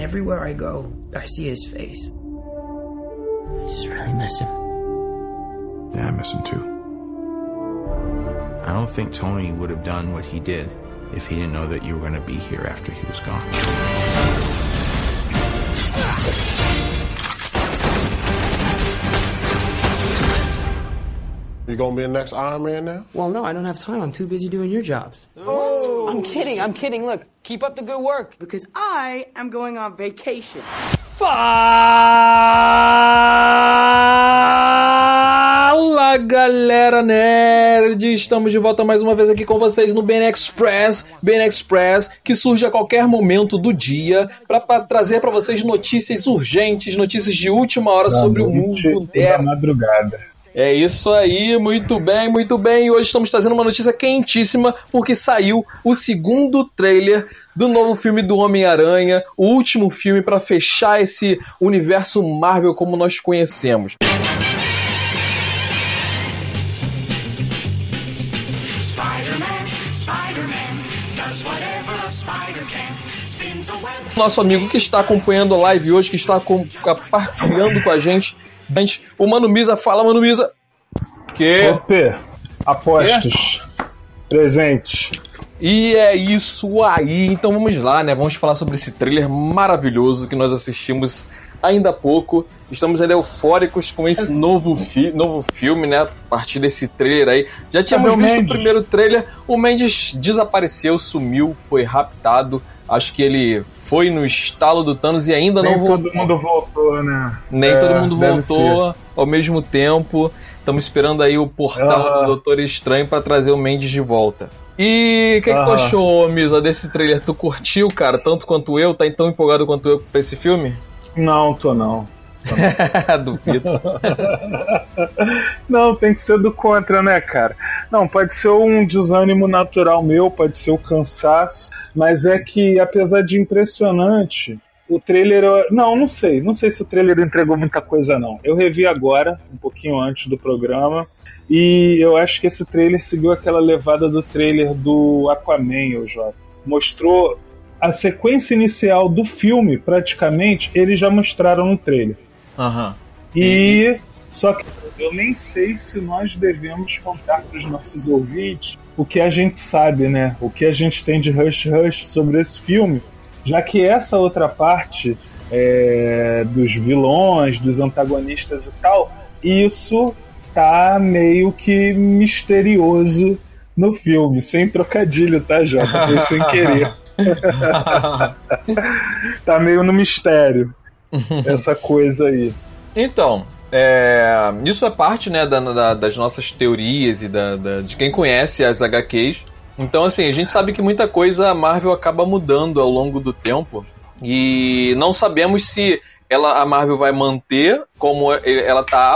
Everywhere I go, I see his face. I just really miss him. Yeah, I miss him too. I don't think Tony would have done what he did if he didn't know that you were going to be here after he was gone. You gonna be the next Iron Man now? Well, no, I don't have time. I'm too busy doing your jobs. Oh. I'm kidding, I'm kidding. Look, keep up the good work. Because I am going on vacation. Fala galera nerd! Estamos de volta mais uma vez aqui com vocês no Ben Express. Ben Express que surge a qualquer momento do dia para trazer para vocês notícias urgentes, notícias de última hora sobre o mundo da madrugada. É isso aí, muito bem, muito bem. E hoje estamos trazendo uma notícia quentíssima porque saiu o segundo trailer do novo filme do Homem-Aranha, o último filme para fechar esse universo Marvel como nós conhecemos. Nosso amigo que está acompanhando a live hoje, que está com- compartilhando com a gente, o Mano Misa, fala Mano Misa. Que? Ope, apostos. Presente. E é isso aí. Então vamos lá, né? Vamos falar sobre esse trailer maravilhoso que nós assistimos ainda há pouco. Estamos ainda eufóricos com esse novo, fi novo filme, né? A partir desse trailer aí. Já tínhamos Cadê o visto o Mendes? primeiro trailer. O Mendes desapareceu, sumiu, foi raptado. Acho que ele foi no estalo do Thanos e ainda Nem não voltou. todo mundo voltou, né? Nem É, todo mundo voltou ao mesmo tempo. Estamos esperando aí o portal Ah. do Doutor Estranho para trazer o Mendes de volta. E o que, que tu Ah. achou, Misa, desse trailer? Tu curtiu, cara, tanto quanto eu? Tá tão empolgado quanto eu pra esse filme? Não, tô não. Duvido. Não, tem que ser do contra, né, cara? Não, pode ser um desânimo natural meu, pode ser o cansaço, mas é que, apesar de impressionante, o trailer. Não, não sei. Não sei se o trailer entregou muita coisa, não. Eu revi agora, um pouquinho antes do programa, e eu acho que esse trailer seguiu aquela levada do trailer do Aquaman, o Jota. Mostrou a sequência inicial do filme, praticamente, eles já mostraram no trailer. Aham. E só que eu nem sei se nós devemos contar para os nossos ouvintes o que a gente sabe, né? O que a gente tem de Rush Rush sobre esse filme, já que essa outra parte é, dos vilões, dos antagonistas e tal, isso tá meio que misterioso no filme, sem trocadilho, tá, Jota? Foi sem querer. tá meio no mistério essa coisa aí. Então, é, isso é parte né, da- da- das nossas teorias e da, de quem conhece as HQs. Então, assim, a gente sabe que muita coisa a Marvel acaba mudando ao longo do tempo. E não sabemos se ela, a Marvel vai manter como ela está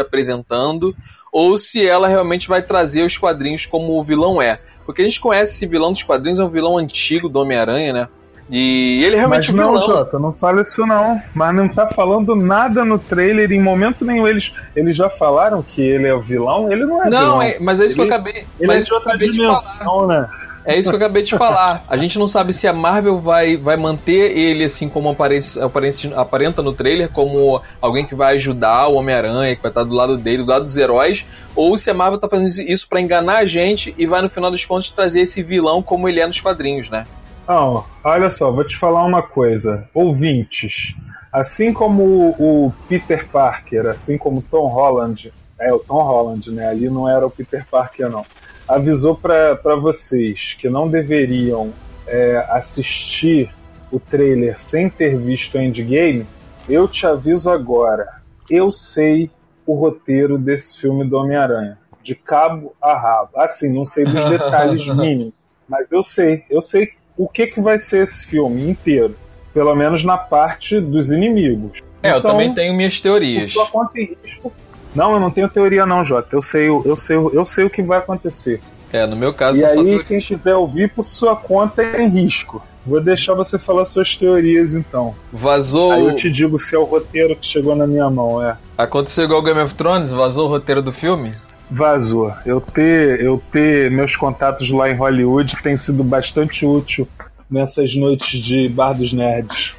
apresentando, ou se ela realmente vai trazer os quadrinhos como o vilão é. Porque a gente conhece esse vilão dos quadrinhos, é um vilão antigo do Homem-Aranha, né? E ele é realmente Mas o não, vilão. Jota, não fala isso não. Mas não tá falando nada no trailer, em momento nenhum. Eles, eles já falaram que ele é o vilão? Ele não é Não, vilão. é- mas é isso que eu Ele- acabei. Ele mas é isso de outra acabei de falar. dimensão, né? É isso que eu acabei de falar. A gente não sabe se a Marvel vai, vai manter ele assim como aparece, aparece, aparenta no trailer, como alguém que vai ajudar o Homem-Aranha, que vai estar do lado dele, do lado dos heróis, ou se a Marvel tá fazendo isso pra enganar a gente e vai no final dos contos trazer esse vilão como ele é nos quadrinhos, né? Não, olha só, vou te falar uma coisa. Ouvintes, assim como o, o Peter Parker, assim como o Tom Holland, é o Tom Holland, né? Ali não era o Peter Parker, não. Avisou para vocês que não deveriam é, assistir o trailer sem ter visto o Endgame. Eu te aviso agora. Eu sei o roteiro desse filme do Homem-Aranha, de cabo a rabo. Assim, não sei dos detalhes mínimos, mas eu sei. Eu sei o que, que vai ser esse filme inteiro. Pelo menos na parte dos inimigos. É, eu Então, também tenho minhas por teorias. sua conta e risco. Não, eu não tenho teoria não, Jota. Eu sei, o- eu sei, eu sei o que vai acontecer. É, no meu caso, e eu aí, teoria. quem quiser ouvir por sua conta é em risco. Vou deixar você falar suas teorias então. vazou. Aí eu te digo se é o roteiro que chegou na minha mão, é. Aconteceu igual Game of Thrones, vazou o roteiro do filme? Vazou. Eu ter, eu ter meus contatos lá em Hollywood tem sido bastante útil nessas noites de Bar dos Nerds.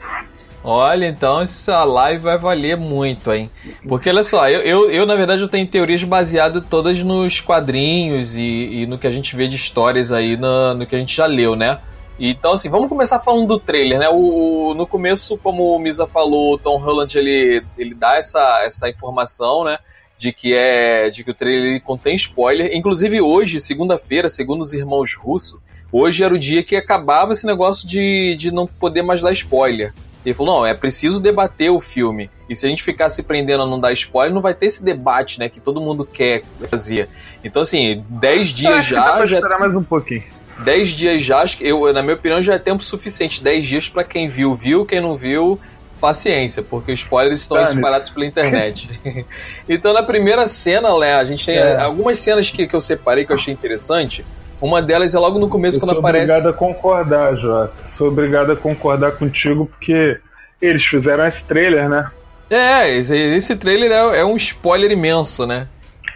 Olha, então essa live vai valer muito, hein? Porque olha só, eu, eu, eu, na verdade eu tenho teorias baseadas todas nos quadrinhos e, e no que a gente vê de histórias aí no, no que a gente já leu, né? Então, assim, vamos começar falando do trailer, né? O, no começo, como o Misa falou, o Tom Holland ele, ele dá essa, essa informação, né? De que é de que o trailer contém spoiler. Inclusive hoje, segunda-feira, segundo os irmãos Russo, hoje era o dia que acabava esse negócio de, de não poder mais dar spoiler. Ele falou, não, é preciso debater o filme. E se a gente ficar se prendendo a não dar spoiler, não vai ter esse debate, né, que todo mundo quer fazer. Então, assim, 10 dias já... Dá pra já... esperar mais um pouquinho. 10 dias já, acho que eu, na minha opinião, já é tempo suficiente. 10 dias para quem viu, viu, quem não viu, paciência, porque os spoilers estão Dane-se. espalhados pela internet. então, na primeira cena, Lé, a gente tem É. algumas cenas que, que eu separei que eu achei interessante. Uma delas é logo no começo, Eu quando sou aparece. obrigado a concordar, Jota. Sou obrigado a concordar contigo porque eles fizeram esse trailer, né? É, esse, esse trailer é, é um spoiler imenso, né?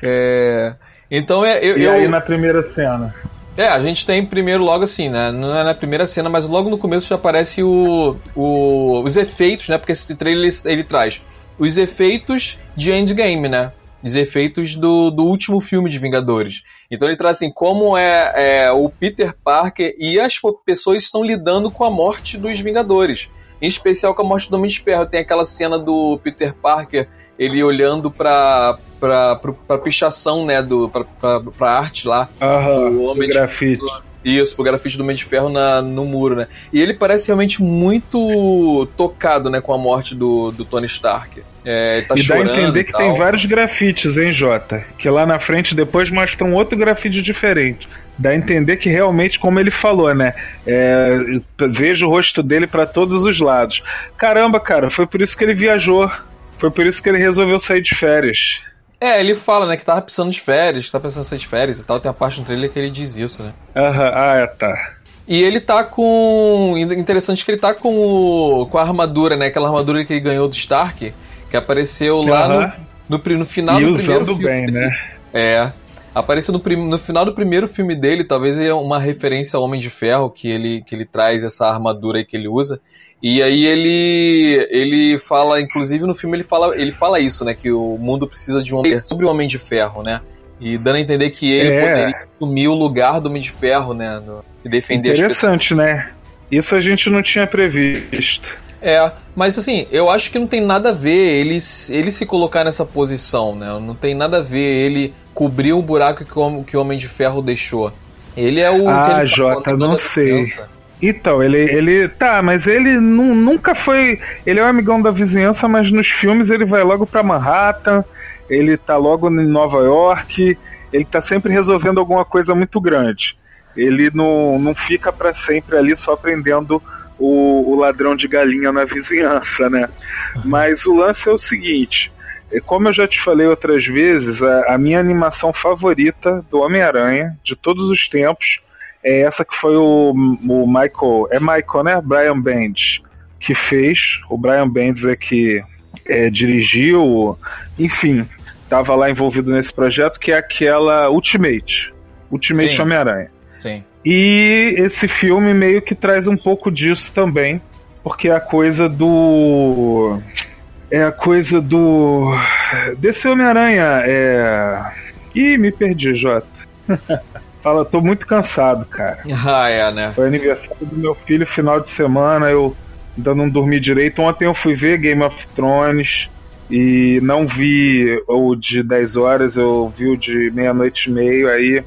É, Então é. Eu, E eu- aí na primeira cena. É, a gente tem primeiro logo assim, né? Não é na primeira cena, mas logo no começo já aparece o, o- os efeitos, né? Porque esse trailer ele, ele traz os efeitos de Endgame, né? Os efeitos do, do último filme de Vingadores. Então ele traz assim, como é, é, o Peter Parker e as pessoas estão lidando com a morte dos Vingadores. Em especial com a morte do Homem de Ferro. Tem aquela cena do Peter Parker, ele olhando pra, pra, pra, pra pichação, né? Do, pra, pra, pra arte lá. Aham, O Homem do de- grafite. Isso, pro grafite do Homem de Ferro na, no muro, né? E ele parece realmente muito tocado, né, com a morte do, do Tony Stark. É, tá e dá a entender que tem vários grafites, hein, Jota? Que lá na frente depois mostra um outro grafite diferente. Dá a entender que realmente, como ele falou, né? É, vejo o rosto dele pra todos os lados. Caramba, cara, foi por isso que ele viajou. Foi por isso que ele resolveu sair de férias. É, ele fala, né, que tava precisando de férias, que tava pensando em sair de férias e tal. Tem a parte no trailer que ele diz isso, né? Aham, ah, é, tá. E ele tá com. Interessante que ele tá com, o- com a armadura, né? Aquela armadura que ele ganhou do Stark, que apareceu lá Aham. no, no, no final e do primeiro filme. bem, né? É. Apareceu no, prim- no final do primeiro filme dele, talvez é uma referência ao Homem de Ferro, que ele, que ele traz essa armadura aí que ele usa. E aí ele ele fala, inclusive no filme ele fala, ele fala isso, né? Que o mundo precisa de um homem sobre o Homem de Ferro, né? E dando a entender que ele É. poderia assumir o lugar do Homem de Ferro, né? no- e defender. Interessante, né? Isso a gente não tinha previsto. É, mas assim, eu acho que não tem nada a ver ele, ele se colocar nessa posição, né? Não tem nada a ver ele cobrir o buraco que o, que o Homem de Ferro deixou. Ele é o. Ah, Jota, não da sei. vizinhança. Então, ele, ele. Tá, mas ele nu- nunca foi. Ele é o amigão da vizinhança, mas nos filmes ele vai logo pra Manhattan, ele tá logo em Nova York, ele tá sempre resolvendo alguma coisa muito grande. Ele não, não fica pra sempre ali só prendendo o, o ladrão de galinha na vizinhança, né? Mas o lance é o seguinte. é, Como eu já te falei outras vezes, a, a minha animação favorita do Homem-Aranha de todos os tempos é essa que foi o, o Michael. É Michael, né? Brian Bendis que fez. O Brian Bendis é que é, dirigiu, enfim, estava lá envolvido nesse projeto, que é aquela Ultimate. Ultimate. Homem-Aranha. Sim. E esse filme meio que traz um pouco disso também, porque é a coisa do. É a coisa do. Desse Homem-Aranha. É. Ih, me perdi, Jota. Fala, tô muito cansado, cara. Ah, é, né? Foi aniversário do meu filho final de semana, eu ainda não dormi direito. Ontem eu fui ver Game of Thrones e não vi o de 10 horas, eu vi o de meia-noite e meio, aí.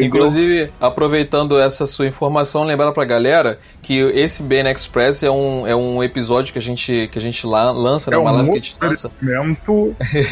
Entendeu? Inclusive, aproveitando essa sua informação, lembrar pra galera que esse BN Express é um, é um episódio que a gente, que a gente lá, lança, né? é uma um live que a gente lança.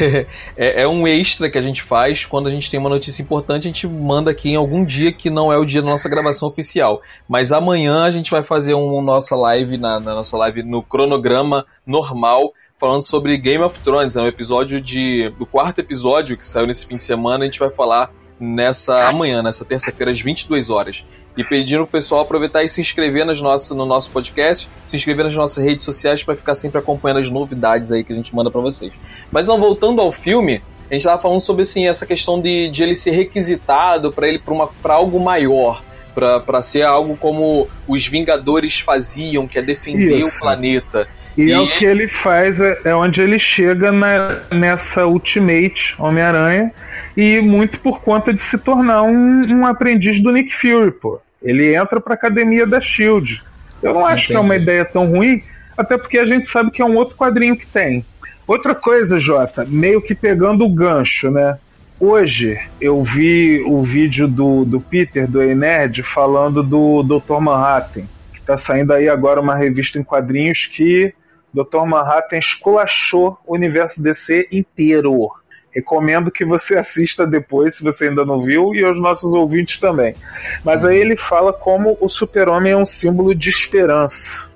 é, é um extra que a gente faz quando a gente tem uma notícia importante, a gente manda aqui em algum dia que não é o dia da nossa gravação oficial. Mas amanhã a gente vai fazer um nossa live na, na nossa live no cronograma normal, falando sobre Game of Thrones. É um episódio de. do quarto episódio que saiu nesse fim de semana, a gente vai falar nessa amanhã, nessa terça-feira, às 22 horas. E pedindo pro pessoal aproveitar e se inscrever nas nossas, no nosso podcast, se inscrever nas nossas redes sociais para ficar sempre acompanhando as novidades aí que a gente manda para vocês. Mas não voltando ao filme, a gente tava falando sobre assim essa questão de, de ele ser requisitado para ele para para algo maior, pra ser algo como os Vingadores faziam, que é defender Isso. o planeta. E, E é o que ele faz, é, é onde ele chega na- nessa Ultimate Homem-Aranha, e muito por conta de se tornar um, um aprendiz do Nick Fury, pô. Ele entra pra academia da Shield. Eu não acho que é uma Entendi. ideia tão ruim, até porque a gente sabe que é um outro quadrinho que tem. Outra coisa, Jota, meio que pegando o gancho, né? Hoje eu vi o vídeo do, do Peter, do E-Nerd, falando do Dr. Manhattan, que tá saindo aí agora uma revista em quadrinhos que Dr. Manhattan esculachou o universo DC inteiro. Recomendo que você assista depois, se você ainda não viu, e aos nossos ouvintes também. Mas aí ele fala como o super-homem é um símbolo de esperança.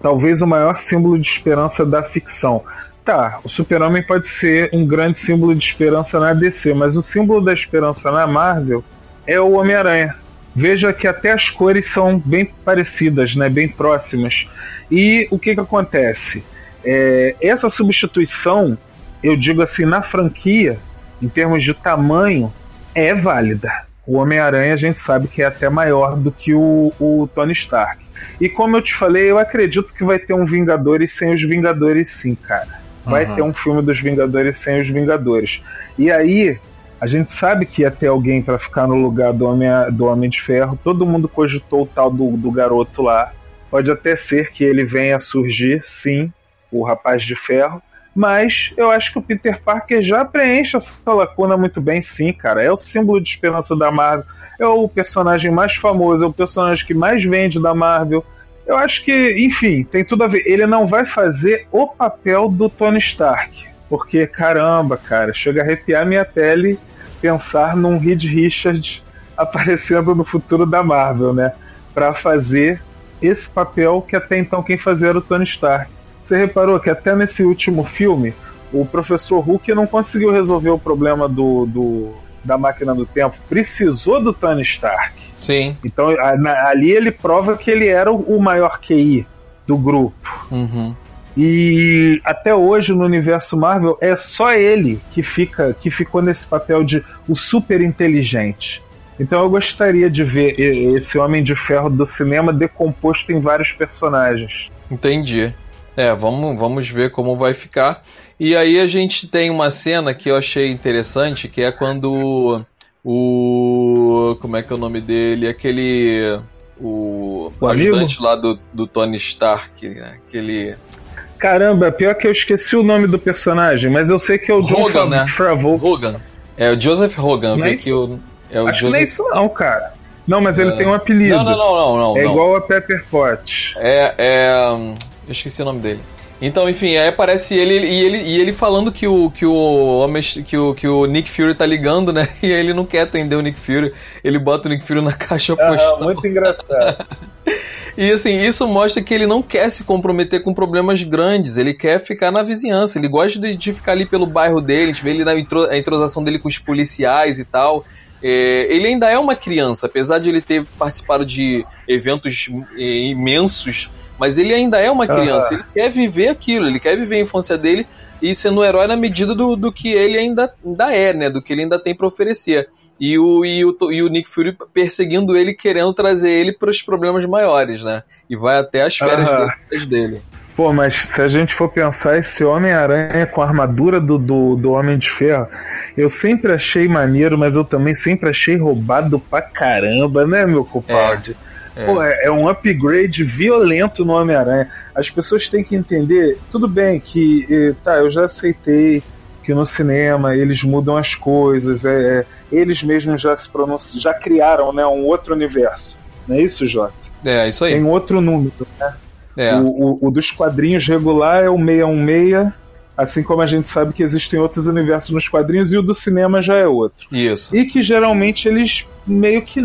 Talvez o maior símbolo de esperança da ficção. Tá, o super-homem pode ser um grande símbolo de esperança na DC, mas o símbolo da esperança na Marvel é o Homem-Aranha. Veja que até as cores são bem parecidas, né, bem próximas. E o que, que acontece? É, essa substituição, eu digo assim, na franquia, em termos de tamanho, é válida. O Homem-Aranha a gente sabe que é até maior do que o, o Tony Stark. E como eu te falei, eu acredito que vai ter um Vingadores sem os Vingadores, sim, cara. Vai Aham. ter um filme dos Vingadores sem os Vingadores. E aí, a gente sabe que ia ter alguém para ficar no lugar do Homem, do Homem de Ferro. Todo mundo cogitou o tal do, do garoto lá. Pode até ser que ele venha a surgir, sim, o Rapaz de Ferro. Mas eu acho que o Peter Parker já preenche essa lacuna muito bem, sim, cara. É o símbolo de esperança da Marvel. É o personagem mais famoso, é o personagem que mais vende da Marvel. Eu acho que, enfim, tem tudo a ver. Ele não vai fazer o papel do Tony Stark. Porque, caramba, cara, chega a arrepiar minha pele pensar num Reed Richards aparecendo no futuro da Marvel, né? Pra fazer esse papel que até então quem fazia era o Tony Stark. Você reparou que até nesse último filme, o professor Hulk não conseguiu resolver o problema do, do- da máquina do tempo. Precisou do Tony Stark. Sim. Então a- na- ali ele prova que ele era o, o maior QI do grupo. Uhum. E até hoje no universo Marvel é só ele que fica que ficou nesse papel de o super inteligente. Então eu gostaria de ver esse Homem de Ferro do cinema decomposto em vários personagens. Entendi. É, vamos, vamos ver como vai ficar. E aí a gente tem uma cena que eu achei interessante, que é quando o. Como é que é o nome dele? Aquele. O, O ajudante lá do, do Tony Stark, né? aquele. Caramba, pior que eu esqueci o nome do personagem, mas eu sei que é o John Hogan, né? Favreau. Hogan. É o Joseph Hogan. É que o, é o Acho Joseph. que não é isso não, cara. Não, mas ele É. tem um apelido. Não, não, não, não, não. é não. igual a Pepper Potts. É, é. hum, Eu esqueci o nome dele. Então, enfim, aí aparece ele e ele, e ele falando que o, que o que o, que o Nick Fury tá ligando, né? E ele não quer atender o Nick Fury. Ele bota o Nick Fury na caixa Ah, postal. muito engraçado. E assim, isso mostra que ele não quer se comprometer com problemas grandes, ele quer ficar na vizinhança, ele gosta de, de ficar ali pelo bairro dele, a gente vê ele na intro- a entrosação dele com os policiais e tal. É, ele ainda é uma criança, apesar de ele ter participado de eventos é, imensos, mas ele ainda é uma criança, ele quer viver aquilo, ele quer viver a infância dele e sendo um herói na medida do, do que ele ainda, ainda é, né? Do que ele ainda tem pra oferecer. E o, e, o, e o Nick Fury perseguindo ele, querendo trazer ele para os problemas maiores, né? E vai até as férias Aham. dele- dele. Pô, mas se a gente for pensar, esse Homem-Aranha com a armadura do, do, do Homem de Ferro, eu sempre achei maneiro, mas eu também sempre achei roubado pra caramba, né, meu compadre? É. Pô, é, é um upgrade violento no Homem-Aranha. As pessoas têm que entender, tudo bem que, tá, eu já aceitei que no cinema eles mudam as coisas, é, é, eles mesmos já se pronunciam, já criaram né, um outro universo. Não é isso, Jota? É, isso aí. Tem outro número, né? É. O, o- o dos quadrinhos regular é o 616, assim como a gente sabe que existem outros universos nos quadrinhos, e o do cinema já é outro. Isso. E que geralmente eles meio que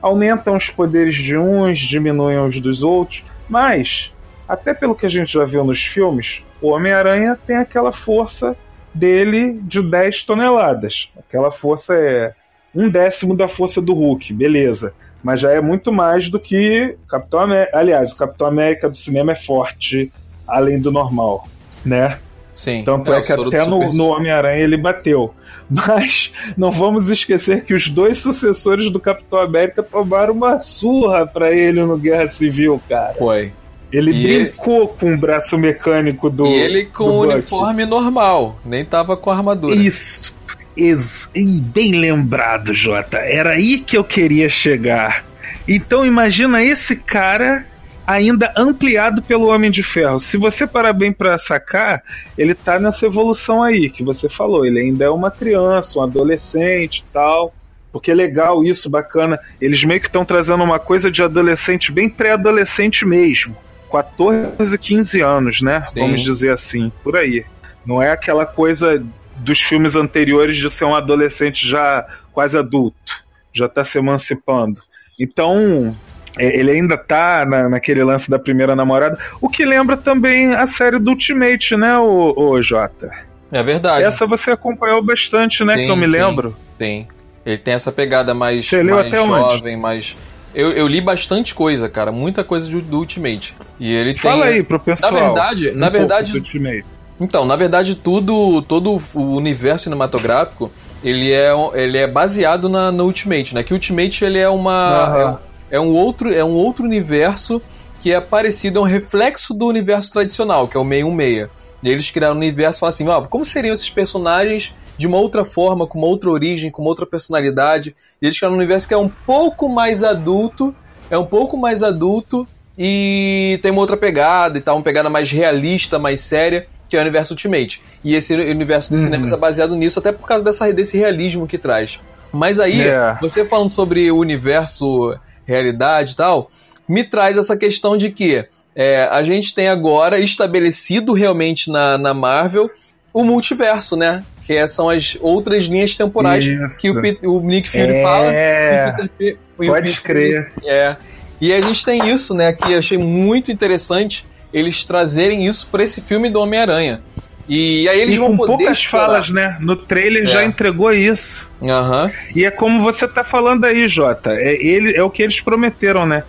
aumentam os poderes de uns, diminuem os dos outros, mas, até pelo que a gente já viu nos filmes, o Homem-Aranha tem aquela força dele de 10 toneladas. Aquela força é um décimo da força do Hulk, beleza. Mas já é muito mais do que o Capitão América. Aliás, o Capitão América do cinema é forte, além do normal, né? Sim. Tanto é, o que até no, no Homem-Aranha ele bateu. Mas não vamos esquecer que os dois sucessores do Capitão América tomaram uma surra pra ele no Guerra Civil, cara. Foi. Ele E brincou com o braço mecânico do. e ele com o uniforme normal, nem tava com armadura. Isso. Ex Ih, bem lembrado, Jota. Era aí que eu queria chegar. Então imagina esse cara ainda ampliado pelo Homem de Ferro. Se você parar bem pra sacar, ele tá nessa evolução aí que você falou. Ele ainda é uma criança, um adolescente e tal. Porque é legal isso, bacana. Eles meio que estão trazendo uma coisa de adolescente, bem pré-adolescente mesmo. 14, 15 anos, né? Sim. Vamos dizer assim, por aí. Não é aquela coisa dos filmes anteriores de ser um adolescente já quase adulto, já tá se emancipando. Então, ele ainda tá na, naquele lance da primeira namorada, o que lembra também a série do Ultimate, né, o, o Jota? É verdade. Essa você acompanhou bastante, né, Sim, que eu me sim. lembro. Tem. Ele tem essa pegada mais, Você leu mais até onde? jovem, mais. Eu, eu li bastante coisa, cara. Muita coisa do, do Ultimate. E ele tem. Fala aí pro pessoal. Na verdade, um na verdade, do Ultimate. Então, na verdade, tudo, todo o universo cinematográfico ele é, ele é baseado na, no Ultimate, né? Que o Ultimate ele é uma Aham. É, um outro é um outro universo que é parecido é um reflexo do universo tradicional, que é o 616. E eles criaram um universo e falaram assim, ó, como seriam esses personagens de uma outra forma, com uma outra origem, com uma outra personalidade? E eles criaram um universo que é um pouco mais adulto, é um pouco mais adulto e tem uma outra pegada e tal, uma pegada mais realista, mais séria, que é o universo Ultimate. E esse universo dos Uhum. cinemas é baseado nisso, até por causa dessa, desse realismo que traz. Mas aí, É. você falando sobre o universo, realidade e tal, me traz essa questão de que é, a gente tem agora estabelecido realmente na, na Marvel o multiverso, né? Que é- são as outras linhas temporais Isso. que o, o Nick Fury É, fala. Peter Pode crer. é. E a gente tem isso, né? Que eu achei muito interessante eles trazerem isso para esse filme do Homem-Aranha. E aí eles e vão com poder. poucas explorar. falas, né? No trailer É. já entregou isso. Aham. E é como você tá falando aí, Jota. É, ele, é o que eles prometeram, né?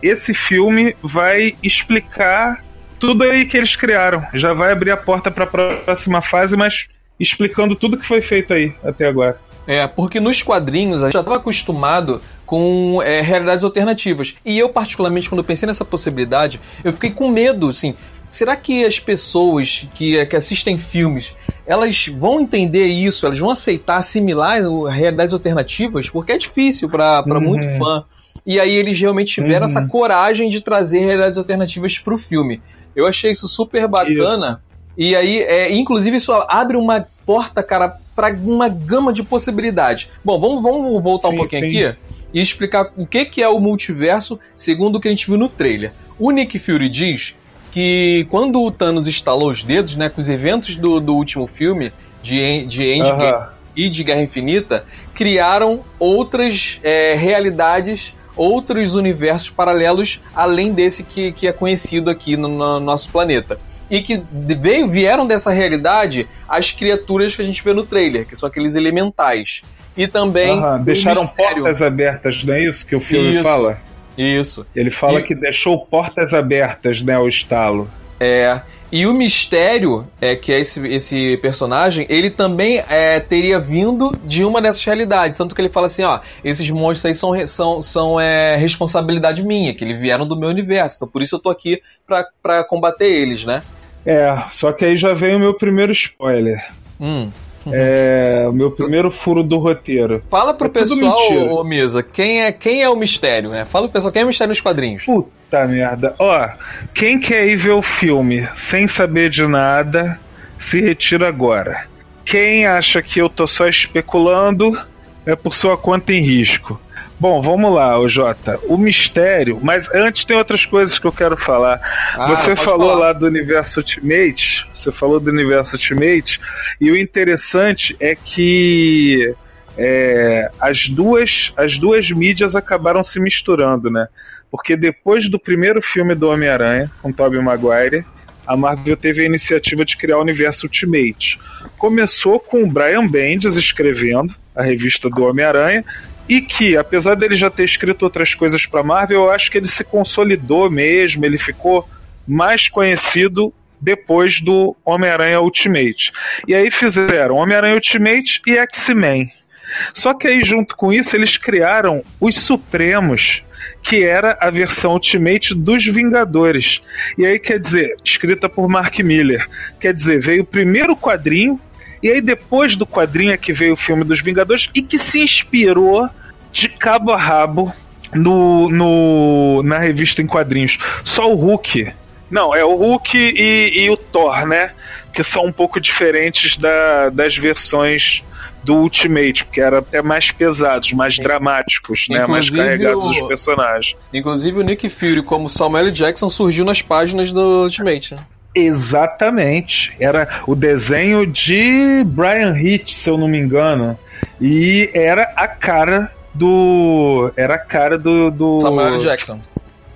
Esse filme vai explicar tudo aí que eles criaram. Já vai abrir a porta pra próxima fase, mas explicando tudo que foi feito aí até agora. É, porque nos quadrinhos a gente já estava acostumado com é, realidades alternativas. E eu, particularmente, quando eu pensei nessa possibilidade, eu fiquei com medo, assim. Será que as pessoas que, que assistem filmes, elas vão entender isso? Elas vão aceitar, assimilar realidades alternativas? Porque é difícil para Uhum. muito fã. E aí eles realmente tiveram Uhum. essa coragem de trazer realidades alternativas para o filme. Eu achei isso super bacana. E aí, é, inclusive, isso abre uma porta, cara, para uma gama de possibilidades. Bom, vamos, vamos voltar um Sim, pouquinho sim. aqui e explicar o que, que é o multiverso segundo o que a gente viu no trailer. O Nick Fury diz que quando o Thanos estalou os dedos, né, com os eventos do, do último filme, de, de Endgame e de Guerra Infinita, criaram outras é, realidades, outros universos paralelos além desse que, que é conhecido aqui no, no nosso planeta. E que veio, vieram dessa realidade as criaturas que a gente vê no trailer, que são aqueles elementais. E também. Aham, Deixaram mistério. portas abertas, não é isso que o filme Isso. fala? Isso. Ele fala E- que deixou portas abertas, né, o estalo. É, e o mistério é que é esse, esse personagem, ele também é, teria vindo de uma dessas realidades. Tanto que ele fala assim, ó, esses monstros aí são, são, são é, responsabilidade minha, que eles vieram do meu universo. Então por isso eu tô aqui pra, pra combater eles, né? É, só que aí já vem o meu primeiro spoiler. Hum. É, o meu primeiro furo do roteiro. Fala pro É pessoal, ô, ô Misa, quem é, quem é o mistério, né? Fala pro pessoal quem é o mistério nos quadrinhos. Puta merda. Ó, quem quer ir ver o filme sem saber de nada, se retira agora. Quem acha que eu tô só especulando, é por sua conta em risco. Bom, vamos lá, ô Jota. O mistério, mas antes tem outras coisas que eu quero falar. Ah, você falou falar. lá do universo Ultimate, você falou do universo Ultimate, e o interessante é que é, as, duas, as duas mídias acabaram se misturando, né? Porque depois do primeiro filme do Homem-Aranha, com Tobey Maguire, a Marvel teve a iniciativa de criar o universo Ultimate. Começou com o Brian Bendis escrevendo a revista do Homem-Aranha, e que, apesar dele já ter escrito outras coisas para Marvel, eu acho que ele se consolidou mesmo, ele ficou mais conhecido depois do Homem-Aranha Ultimate. E aí fizeram Homem-Aranha Ultimate e X-Men. Só que aí, junto com isso, eles criaram os Supremos, que era a versão Ultimate dos Vingadores. E aí, quer dizer, escrita por Mark Miller. Quer dizer, veio o primeiro quadrinho, e aí depois do quadrinho é que veio o filme dos Vingadores, e que se inspirou de cabo a rabo no, no, na revista em quadrinhos. Só o Hulk. Não, é o Hulk e, e o Thor, né? Que são um pouco diferentes da, das versões do Ultimate, porque eram até mais pesados, mais dramáticos, né? Mais carregados os personagens. Inclusive o Nick Fury como Samuel. Jackson surgiu nas páginas do Ultimate. né? Exatamente. Era o desenho de Brian Hitch, se eu não me engano. E era a cara do. Era a cara do. do Samuel. Jackson.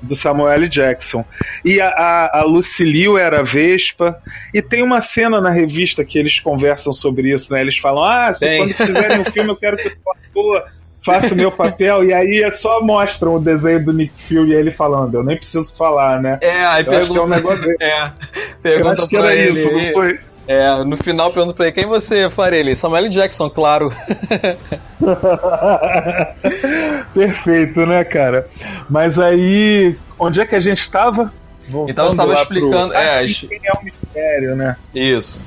do Samuel. Jackson. E a, a, a Lucy Liu era a Vespa. E tem uma cena na revista que eles conversam sobre isso, né? Eles falam: Ah, se Tem. quando fizerem um filme eu quero que o ator faça o meu papel. E aí é só mostram o desenho do Nick Fury e ele falando: Eu nem preciso falar, né? É, aí Eu acho que é um negócio. É, Eu acho que era ele. isso, não foi? É, no final pergunta pra ele, quem você faria? Ele, Samuel. Jackson, claro. Perfeito, né, cara? Mas aí, onde é que a gente estava? Então você estava explicando- é, Ah, as- sim, quem é o mistério, né? Isso.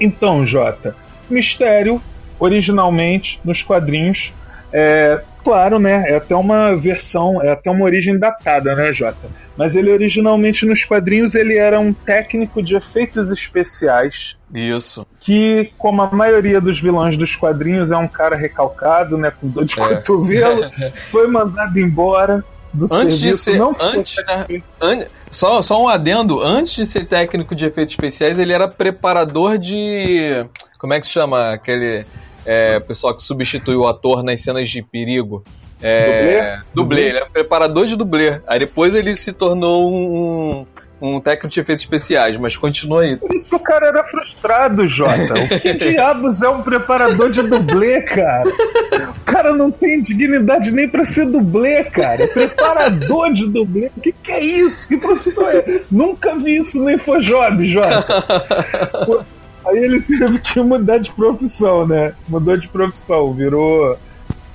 Então, Jota, Mistério, originalmente, nos quadrinhos, é claro, né? É até uma versão, é até uma origem datada, né, Jota? Mas ele originalmente nos quadrinhos ele era um técnico de efeitos especiais Isso. que, como a maioria dos vilões dos quadrinhos, é um cara recalcado, né, com dor de É. cotovelo, foi mandado embora Antes de serviço. ser- não ficou antes, né? An- Só, só um adendo, antes de ser técnico de efeitos especiais, ele era preparador de. Como é que se chama? Aquele é, pessoal que substitui o ator nas cenas de perigo. É, dublê? Dublê? ele era preparador de dublê. Aí depois ele se tornou um, um técnico de efeitos especiais, mas continua aí. Por isso que o cara era frustrado, Jota. O que diabos é um preparador de dublê, cara? O cara não tem dignidade nem pra ser dublê, cara. Preparador de dublê. O que, que é isso? Que profissão é? Nunca vi isso nem foi job, Jota. Aí ele teve que mudar de profissão, né? Mudou de profissão, virou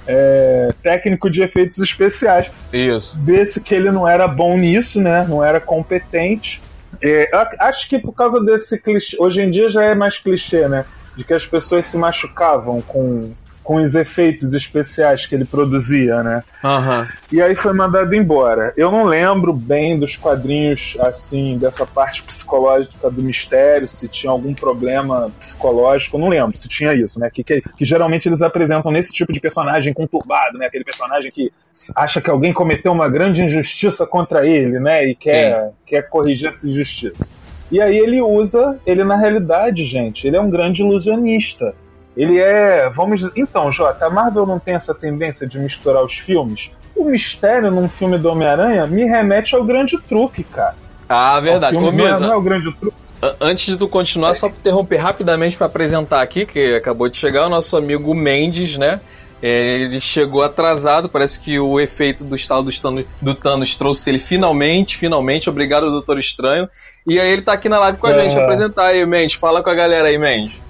é, técnico de efeitos especiais Isso. desse que ele não era bom nisso, né? Não era competente. É, acho que por causa desse clichê, hoje em dia já é mais clichê, né? De que as pessoas se machucavam com, com os efeitos especiais que ele produzia, né? Aham. E aí foi mandado embora. Eu não lembro bem dos quadrinhos, assim, dessa parte psicológica do mistério, se tinha algum problema psicológico, eu não lembro se tinha isso, né? Que, que, que geralmente eles apresentam nesse tipo de personagem conturbado, né? Aquele personagem que acha que alguém cometeu uma grande injustiça contra ele, né? E quer, quer corrigir essa injustiça. E aí ele usa, ele na realidade, gente, ele é um grande ilusionista. Ele é. Vamos dizer. Então, Jota, a Marvel não tem essa tendência de misturar os filmes? O mistério num filme do Homem-Aranha me remete ao grande truque, cara. Ah, verdade. O Ô, filme não é- não é o grande truque. Antes de tu continuar, só pra interromper rapidamente pra apresentar aqui, que acabou de chegar o nosso amigo Mendes, né? É, Ele chegou atrasado, parece que o efeito do estalo do Thanos, do Thanos trouxe ele finalmente, finalmente. Obrigado, Doutor Estranho. E aí ele tá aqui na live com a gente. É. Apresentar aí, Mendes. Fala com a galera aí, Mendes.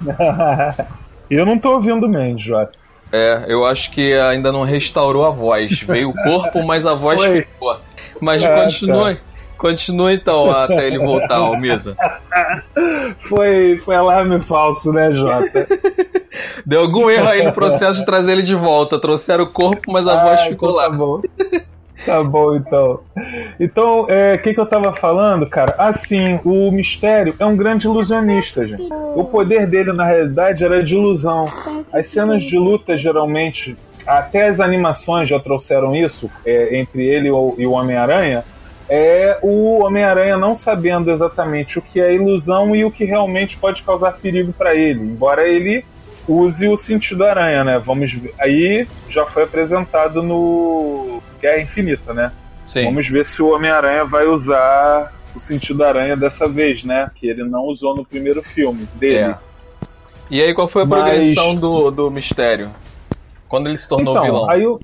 Eu não tô ouvindo o Mendes, Jota. É, eu acho que ainda não restaurou a voz. Veio o corpo, mas a voz Foi. ficou. Mas Ah, continue. Continue então até ele voltar, ô Misa. Foi, foi alarme falso, né, Jota? Deu algum erro aí no processo de trazer ele de volta. Trouxeram o corpo, mas a voz Ah, ficou então lá. Tá bom. Tá bom, então. Então, é, o que, que eu tava falando, cara? Assim, o mistério é um grande ilusionista, gente. O poder dele, na realidade, era de ilusão. As cenas de luta, geralmente, até as animações já trouxeram isso, é, entre ele e o, e o Homem-Aranha, é o Homem-Aranha não sabendo exatamente o que é ilusão e o que realmente pode causar perigo para ele. Embora ele use o sentido aranha, né? Vamos ver. Aí já foi apresentado no Guerra Infinita, né? Sim. Vamos ver se o Homem-Aranha vai usar o sentido aranha dessa vez, né? Que ele não usou no primeiro filme dele. É. E aí, qual foi a Mas- progressão do, do mistério? Quando ele se tornou então, vilão? aí o-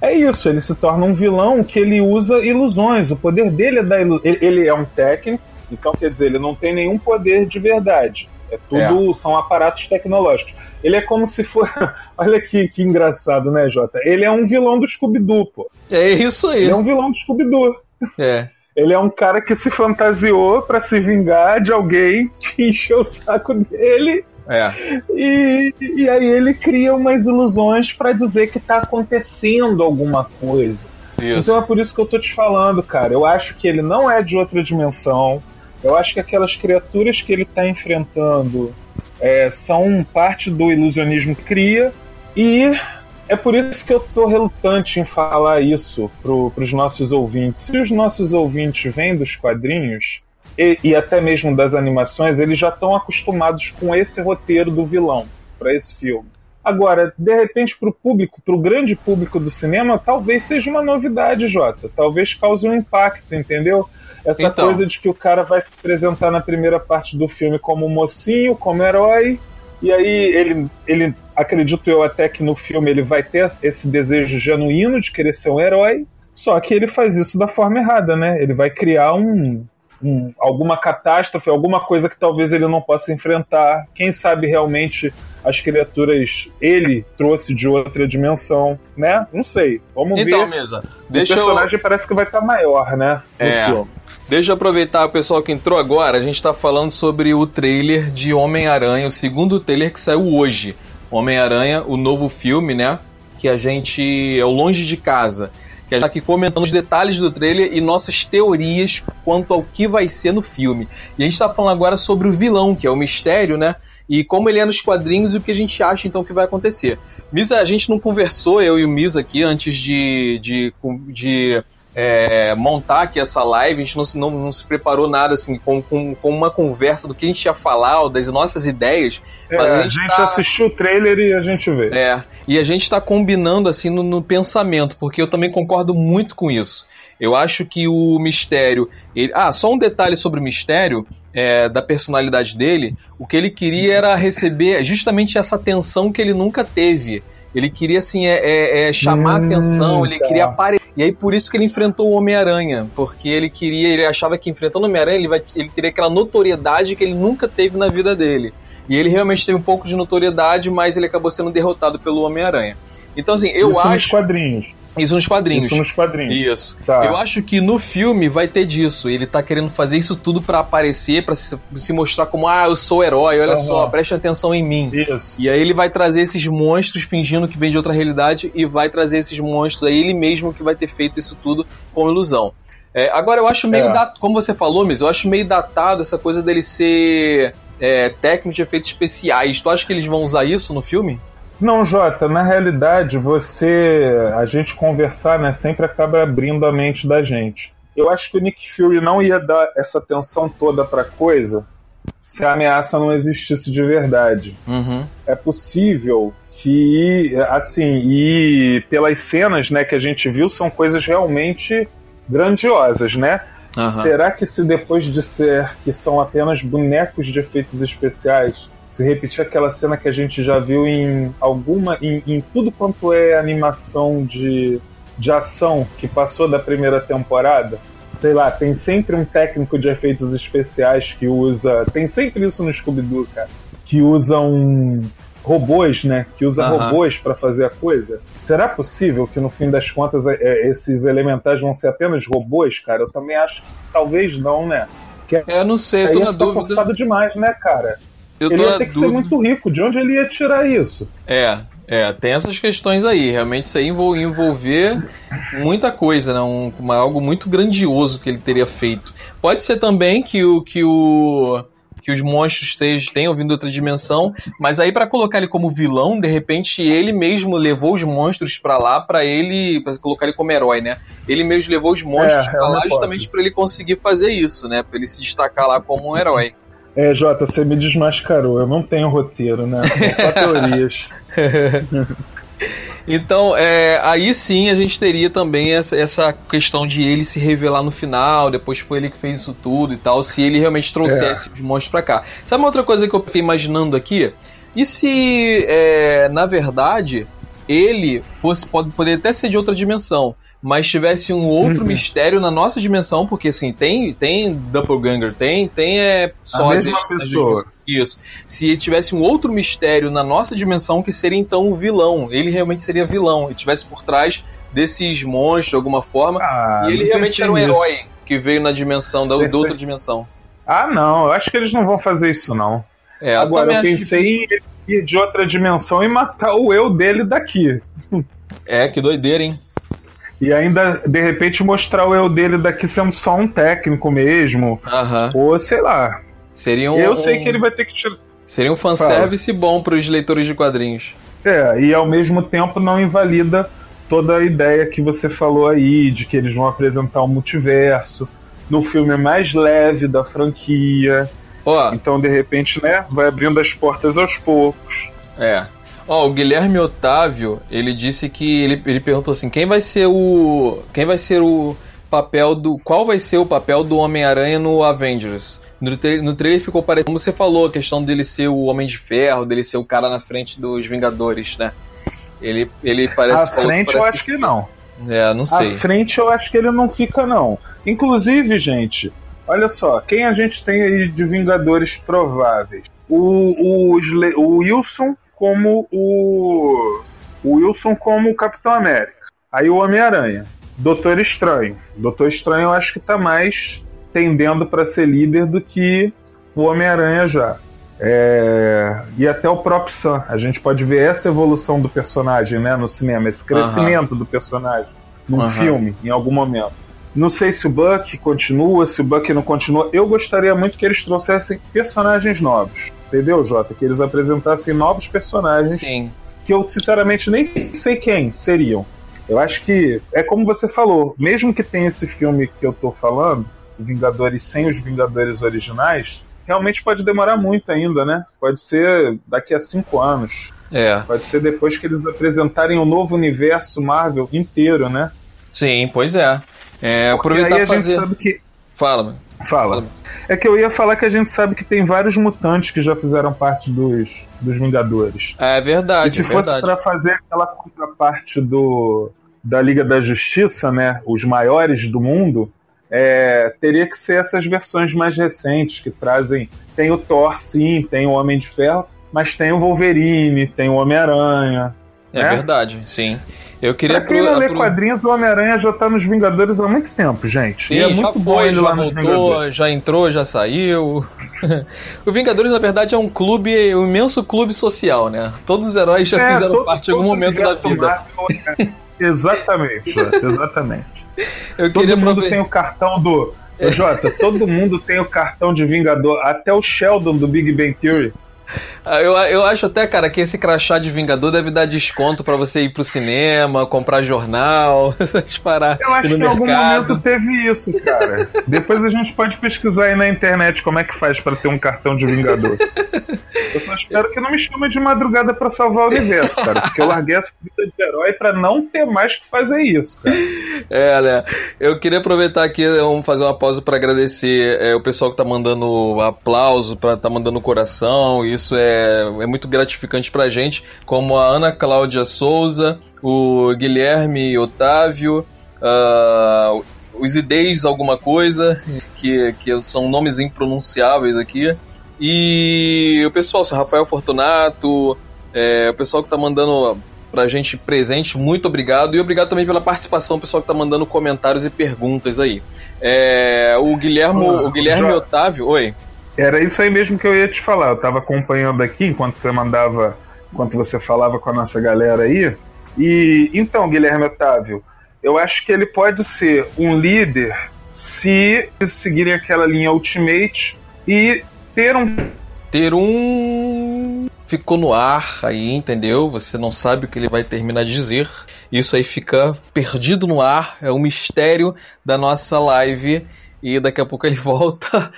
é isso, ele se torna um vilão que ele usa ilusões. O poder dele é da ele, ele é um técnico Então, quer dizer, ele não tem nenhum poder de verdade. É tudo, são aparatos tecnológicos. Ele é como se for. Olha que, que engraçado, né, Jota? Ele é um vilão do Scooby-Doo, pô. É isso aí. Ele é um vilão do Scooby-Doo. É. Ele é um cara que se fantasiou pra se vingar de alguém que encheu o saco dele. É. E, e aí ele cria umas ilusões pra dizer que tá acontecendo alguma coisa. Isso. Então é por isso que eu tô te falando, cara. Eu acho que ele não é de outra dimensão. Eu acho que aquelas criaturas que ele tá enfrentando é, são parte do ilusionismo que cria. E é por isso que eu tô relutante em falar isso pro, pros nossos ouvintes. Se os nossos ouvintes vêm dos quadrinhos e, e até mesmo das animações, eles já estão acostumados com esse roteiro do vilão para esse filme. Agora, de repente, para o público, para o grande público do cinema, talvez seja uma novidade, Jota. Talvez cause um impacto, entendeu? Essa Então. coisa de que o cara vai se apresentar na primeira parte do filme como mocinho, como herói, e aí ele, ele acredito eu até que no filme ele vai ter esse desejo genuíno de querer ser um herói, só que ele faz isso da forma errada, né? Ele vai criar um, um- alguma catástrofe, alguma coisa que talvez ele não possa enfrentar. Quem sabe realmente as criaturas ele trouxe de outra dimensão, né? Não sei. Vamos Então, ver. mesa, o deixa eu, personagem parece que vai estar maior, né? É. filme. Deixa eu aproveitar o pessoal que entrou agora. A gente tá falando sobre o trailer de Homem-Aranha, o segundo trailer que saiu hoje. Homem-Aranha, o novo filme, né? Que a gente é o Longe de Casa. Que a gente tá aqui comentando os detalhes do trailer e nossas teorias quanto ao que vai ser no filme. E a gente tá falando agora sobre o vilão, que é o mistério, né? E como ele é nos quadrinhos e o que a gente acha então que vai acontecer. Misa, a gente não conversou, eu e o Misa aqui, antes de, de, de é, montar aqui essa live, a gente não, se- não, não se preparou nada assim, com, com, com uma conversa do que a gente ia falar, ou das nossas ideias. É, Mas a gente, tá- assistiu o trailer e a gente vê. é, e a gente está combinando assim no, no pensamento, porque eu também concordo muito com isso. Eu acho que o mistério. ele- ah, só um detalhe sobre o mistério é, da personalidade dele. O que ele queria era receber justamente essa atenção que ele nunca teve. Ele queria, assim, é, é- é chamar Hum, atenção, ele tá. queria aparecer. E aí por isso que ele enfrentou o Homem-Aranha. Porque ele queria, ele achava que enfrentando o Homem-Aranha ele, vai- ele teria aquela notoriedade que ele nunca teve na vida dele. E ele realmente teve um pouco de notoriedade, mas ele acabou sendo derrotado pelo Homem-Aranha. Então, assim, eu isso nos acho. quadrinhos. Isso nos quadrinhos. Isso nos quadrinhos. Isso. Tá. Eu acho que no filme vai ter disso. Ele tá querendo fazer isso tudo pra aparecer, pra se, se mostrar como, ah, eu sou herói, olha Aham. só, preste atenção em mim. Isso. E aí ele vai trazer esses monstros fingindo que vem de outra realidade e vai trazer esses monstros aí, ele mesmo que vai ter feito isso tudo com ilusão. É, agora eu acho meio É. datado, como você falou, mas eu acho meio datado essa coisa dele ser é, técnico de efeitos especiais. Tu acha que eles vão usar isso no filme? Não, Jota, na realidade, você. A gente conversar, né, sempre acaba abrindo a mente da gente. Eu acho que o Nick Fury não ia dar essa atenção toda pra coisa se a ameaça não existisse de verdade. Uhum. É possível que, assim, e pelas cenas, né, que a gente viu, são coisas realmente grandiosas, né? Será que se depois de ser que são apenas bonecos de efeitos especiais, se repetir aquela cena que a gente já viu em alguma. em, em tudo quanto é animação de, de ação que passou da primeira temporada? Sei lá, tem sempre um técnico de efeitos especiais que usa. Tem sempre isso no Scooby-Doo, cara. Que usam robôs, né? Que usa robôs para fazer a coisa. Será possível que no fim das contas é, é, esses elementais vão ser apenas robôs, cara? Eu também acho que talvez não, né? Que É, eu não sei, eu tô na dúvida. forçado demais, né, cara? Eu Ele ia ter que ser dúvida. muito rico. De onde ele ia tirar isso? É, é, tem essas questões aí. Realmente isso aí envol- envolver muita coisa, né? Um, uma- algo muito grandioso que ele teria feito. Pode ser também que o que o que os monstros tenham vindo de outra dimensão, mas aí pra colocar ele como vilão, de repente ele mesmo levou os monstros pra lá pra ele, para colocar ele como herói, né? Ele mesmo levou os monstros É, é pra uma lá justamente pra ele conseguir fazer isso, né? Pra ele se destacar lá como um herói. É, Jota, você me desmascarou. Eu não tenho roteiro, né? São só teorias. Então, é, aí sim a gente teria também essa, essa questão de ele se revelar no final, depois foi ele que fez isso tudo e tal, se ele realmente trouxesse os monstros pra cá. Sabe uma outra coisa que eu fiquei imaginando aqui? E se, é, na verdade, ele fosse, pode poder até ser de outra dimensão, mas tivesse um outro mistério na nossa dimensão, porque assim, tem, tem Doppelganger, tem, tem é, sósias pessoa. dimensões. Isso. Se tivesse um outro mistério na nossa dimensão, que seria então o vilão. Ele realmente seria vilão. E tivesse por trás desses monstros de alguma forma. Ah, e ele realmente era um herói que veio na dimensão, da, da outra dimensão. Ah, não, eu acho que eles não vão fazer isso, não. É, Agora, eu acho pensei em ir de outra dimensão e matar o eu dele daqui. que- É, que doideira, hein? E ainda, de repente, mostrar o eu dele daqui sendo só um técnico mesmo. Aham. Ou sei lá. Seria um, Eu sei que ele vai ter que tirar. Seria um fanservice bom pros leitores de quadrinhos. É, e ao mesmo tempo não invalida toda a ideia que você falou aí, de que eles vão apresentar o multiverso no filme mais leve da franquia. Ó, Então, de repente, né, vai abrindo as portas aos poucos. É. Ó, o Guilherme Otávio, ele disse que ele, ele perguntou assim, quem vai ser o quem vai ser o papel do qual vai ser o papel do Homem-Aranha no Avengers? No, tra no trailer ficou parecendo, como você falou, a questão dele ser o Homem de Ferro, dele ser o cara na frente dos Vingadores, né? Ele ele parece à falou frente, eu parece- acho que não. É, não À sei. frente, eu acho que ele não fica, não. Inclusive, gente, olha só, quem a gente tem aí de Vingadores prováveis? O, o, o Wilson como o. O Wilson como o Capitão América. Aí o Homem-Aranha. Doutor Estranho. Doutor Estranho eu acho que tá mais tendendo para ser líder do que o Homem-Aranha já. É, E até o próprio Sam. A gente pode ver essa evolução do personagem né, no cinema, esse crescimento do personagem num Aham. filme, em algum momento. Não sei se o Buck continua, se o Buck não continua. Eu gostaria muito que eles trouxessem personagens novos. Entendeu, Jota? Que eles apresentassem novos personagens Sim. que eu sinceramente nem sei quem seriam. Eu acho que é como você falou, mesmo que tenha esse filme que eu tô falando, Vingadores sem os Vingadores originais, realmente pode demorar muito ainda, né? Pode ser daqui a cinco anos. É. Pode ser depois que eles apresentarem o novo universo Marvel inteiro, né? Sim, pois é. É, Porque aproveitar aí a fazer. gente sabe que. Fala, mano. Fala. É que eu ia falar que a gente sabe que tem vários mutantes que já fizeram parte dos, dos Vingadores. É verdade, E se é fosse verdade. pra fazer aquela contraparte do da Liga da Justiça, né, os maiores do mundo, é, teria que ser essas versões mais recentes que trazem. Tem o Thor, sim, tem o Homem de Ferro, mas tem o Wolverine, tem o Homem-Aranha. É né? verdade, sim. Eu queria Pra quem não lê apro- quadrinhos, o Homem-Aranha já tá nos Vingadores há muito tempo, gente. Sim, e é já muito bom foi, ele já lá voltou, já entrou, já saiu. o Vingadores, na verdade, é um clube, um imenso clube social, né? Todos os heróis já É, fizeram todo- parte em algum momento da vida. Marvel Exatamente, exatamente. Eu Todo mundo aprove- tem o cartão do. Jota, todo mundo tem o cartão de Vingador, até o Sheldon do Big Bang Theory. Ah, Eu, eu acho até, cara, que esse crachá de Vingador deve dar desconto pra você ir pro cinema, comprar jornal, essas paradas. Eu acho que em algum momento teve isso, cara. Depois a gente pode pesquisar aí na internet como é que faz pra ter um cartão de Vingador. Eu só espero que não me chame de madrugada pra salvar o universo, cara. Porque eu larguei essa vida de herói pra não ter mais que fazer isso, cara. É, né? Eu queria aproveitar aqui, vamos fazer uma pausa para agradecer é, o pessoal que tá mandando aplauso, para tá mandando coração. Isso é, é muito gratificante pra gente, como a Ana Cláudia Souza, o Guilherme Otávio, ah, os Ideis alguma coisa, que, que são nomes impronunciáveis aqui. E o pessoal, o Rafael Fortunato, é, o pessoal que tá mandando pra gente presente, muito obrigado. E obrigado também pela participação, o pessoal que tá mandando comentários e perguntas aí. É, o Guilherme, o Guilherme Otávio, oi. Era isso aí mesmo que eu ia te falar. Eu tava acompanhando aqui enquanto você mandava, enquanto você falava com a nossa galera aí. E então, Guilherme Otávio, eu acho que ele pode ser um líder se seguirem aquela linha Ultimate e ter um. Ter um. Ficou no ar aí, entendeu? Você não sabe o que ele vai terminar de dizer. Isso aí fica perdido no ar, é um mistério da nossa live. E daqui a pouco ele volta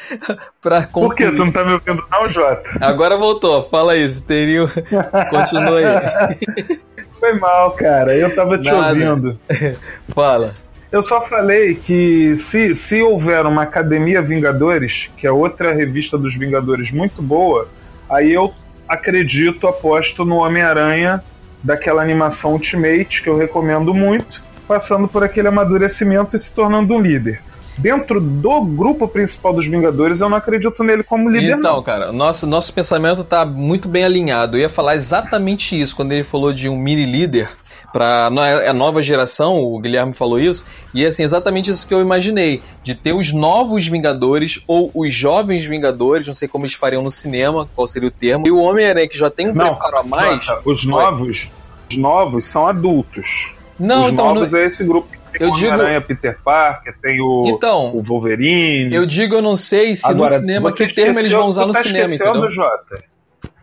pra Por quê? concluir. Tu não tá me ouvindo, não, Jota? Agora voltou, fala isso, teria. Continua aí. Foi mal, cara. Eu tava te Nada. ouvindo. Fala. Eu só falei que se, se houver uma Academia Vingadores, que é outra revista dos Vingadores muito boa, aí eu acredito, aposto no Homem-Aranha daquela animação Ultimate, que eu recomendo muito. passando por aquele amadurecimento e se tornando um líder. Dentro do grupo principal dos Vingadores, eu não acredito nele como líder, Então, não. cara, nosso, nosso pensamento tá muito bem alinhado. Eu ia falar exatamente isso quando ele falou de um mini líder para a nova geração, o Guilherme falou isso, e é assim, exatamente isso que eu imaginei, de ter os novos Vingadores ou os jovens Vingadores, não sei como eles fariam no cinema, qual seria o termo, e o Homem-Aranha que já tem um Não, preparo a mais. Jota, os novos, os novos são adultos. Não, os então, novos não- é esse grupo que tem Eu o digo- Homem-Aranha, Peter Parker, tem o, Então, o Wolverine. eu digo, eu não sei se Agora, no cinema que termo eles vão usar tu no tá cinema, esquecendo, entendeu? Jota.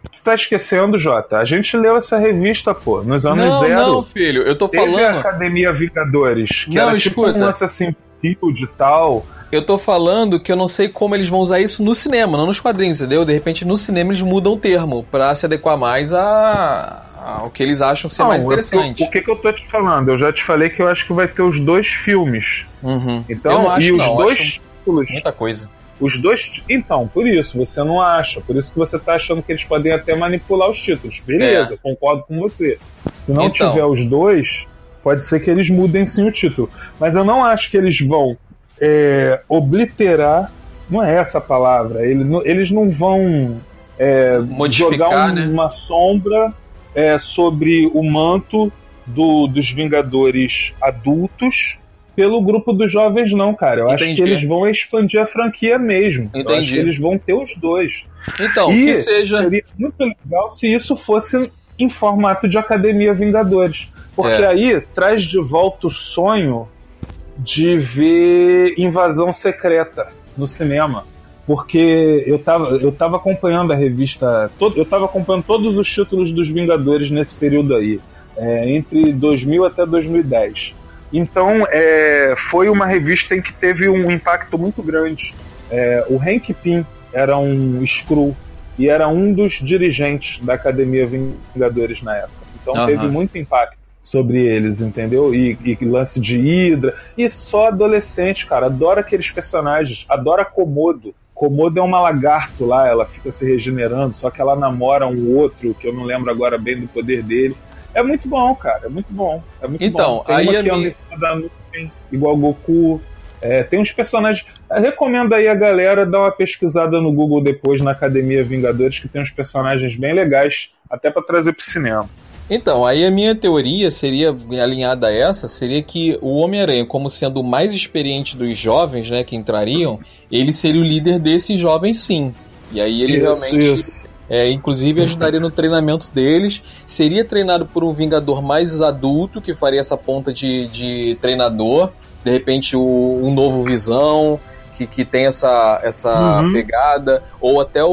Tu tá esquecendo, Jota. A gente leu essa revista, pô, nos anos Não, zero. não, filho, eu tô Teve a falando. Academia Vingadores, que Não, era tipo escuta. um lance assim, field e tal. Eu tô falando que eu não sei como eles vão usar isso no cinema, não nos quadrinhos, entendeu? De repente no cinema eles mudam o termo pra se adequar mais a... ao que eles acham ser Não, mais eu- interessante. o que, que eu tô te falando? Eu já te falei que eu acho que vai ter os dois filmes. Uhum. Então, eu acho, e os não, dois títulos. muita coisa. Os dois. Então, por isso, você não acha. Por isso que você tá achando que eles podem até manipular os títulos. Beleza, concordo com você. Se não É. Então. tiver os dois, pode ser que eles mudem sim o título. Mas eu não acho que eles vão é, obliterar. Não é essa a palavra. Eles não, eles não vão é, Modificar, jogar um- né? uma sombra é, sobre o manto do- dos Vingadores adultos pelo grupo dos jovens, não, cara. Eu acho Entendi. que eles vão expandir a franquia mesmo. Eu acho Entendi. que eles vão ter os dois. Então, e que seja. seria muito legal se isso fosse em formato de Academia Vingadores. Porque É. aí traz de volta o sonho de ver invasão secreta no cinema. Porque eu tava, eu tava acompanhando a revista. todo- eu tava acompanhando todos os títulos dos Vingadores nesse período aí. é, entre 2000 até 2010. Então, é, foi uma revista em que teve um impacto muito grande. É, o Hank Pym era um Skrull e era um dos dirigentes da Academia Vingadores na época. Então Aham. teve muito impacto sobre eles, entendeu? E, e lance de Hydra. E só adolescente, cara, adora aqueles personagens, adora Komodo. Komodo é uma lagarto lá, ela fica se regenerando, só que ela namora um outro, que eu não lembro agora bem do poder dele. É muito bom, cara, é muito bom. É muito Então, bom. Tem aí uma que anda minha- em cima da nuvem, igual Goku. É, tem uns personagens. Eu recomendo aí a galera dar uma pesquisada no Google depois na Academia Vingadores, que tem uns personagens bem legais, até pra trazer pro cinema. Então, aí a minha teoria seria, alinhada a essa, seria que o Homem-Aranha, como sendo o mais experiente dos jovens, né, que entrariam, ele seria o líder desses jovens sim. E aí ele Isso, realmente, isso. é, inclusive, ajudaria no treinamento deles. Seria treinado por um Vingador mais adulto, que faria essa ponta de, de treinador. De repente, o- um novo Visão, que, que tem essa, essa Uhum. pegada. Ou até o,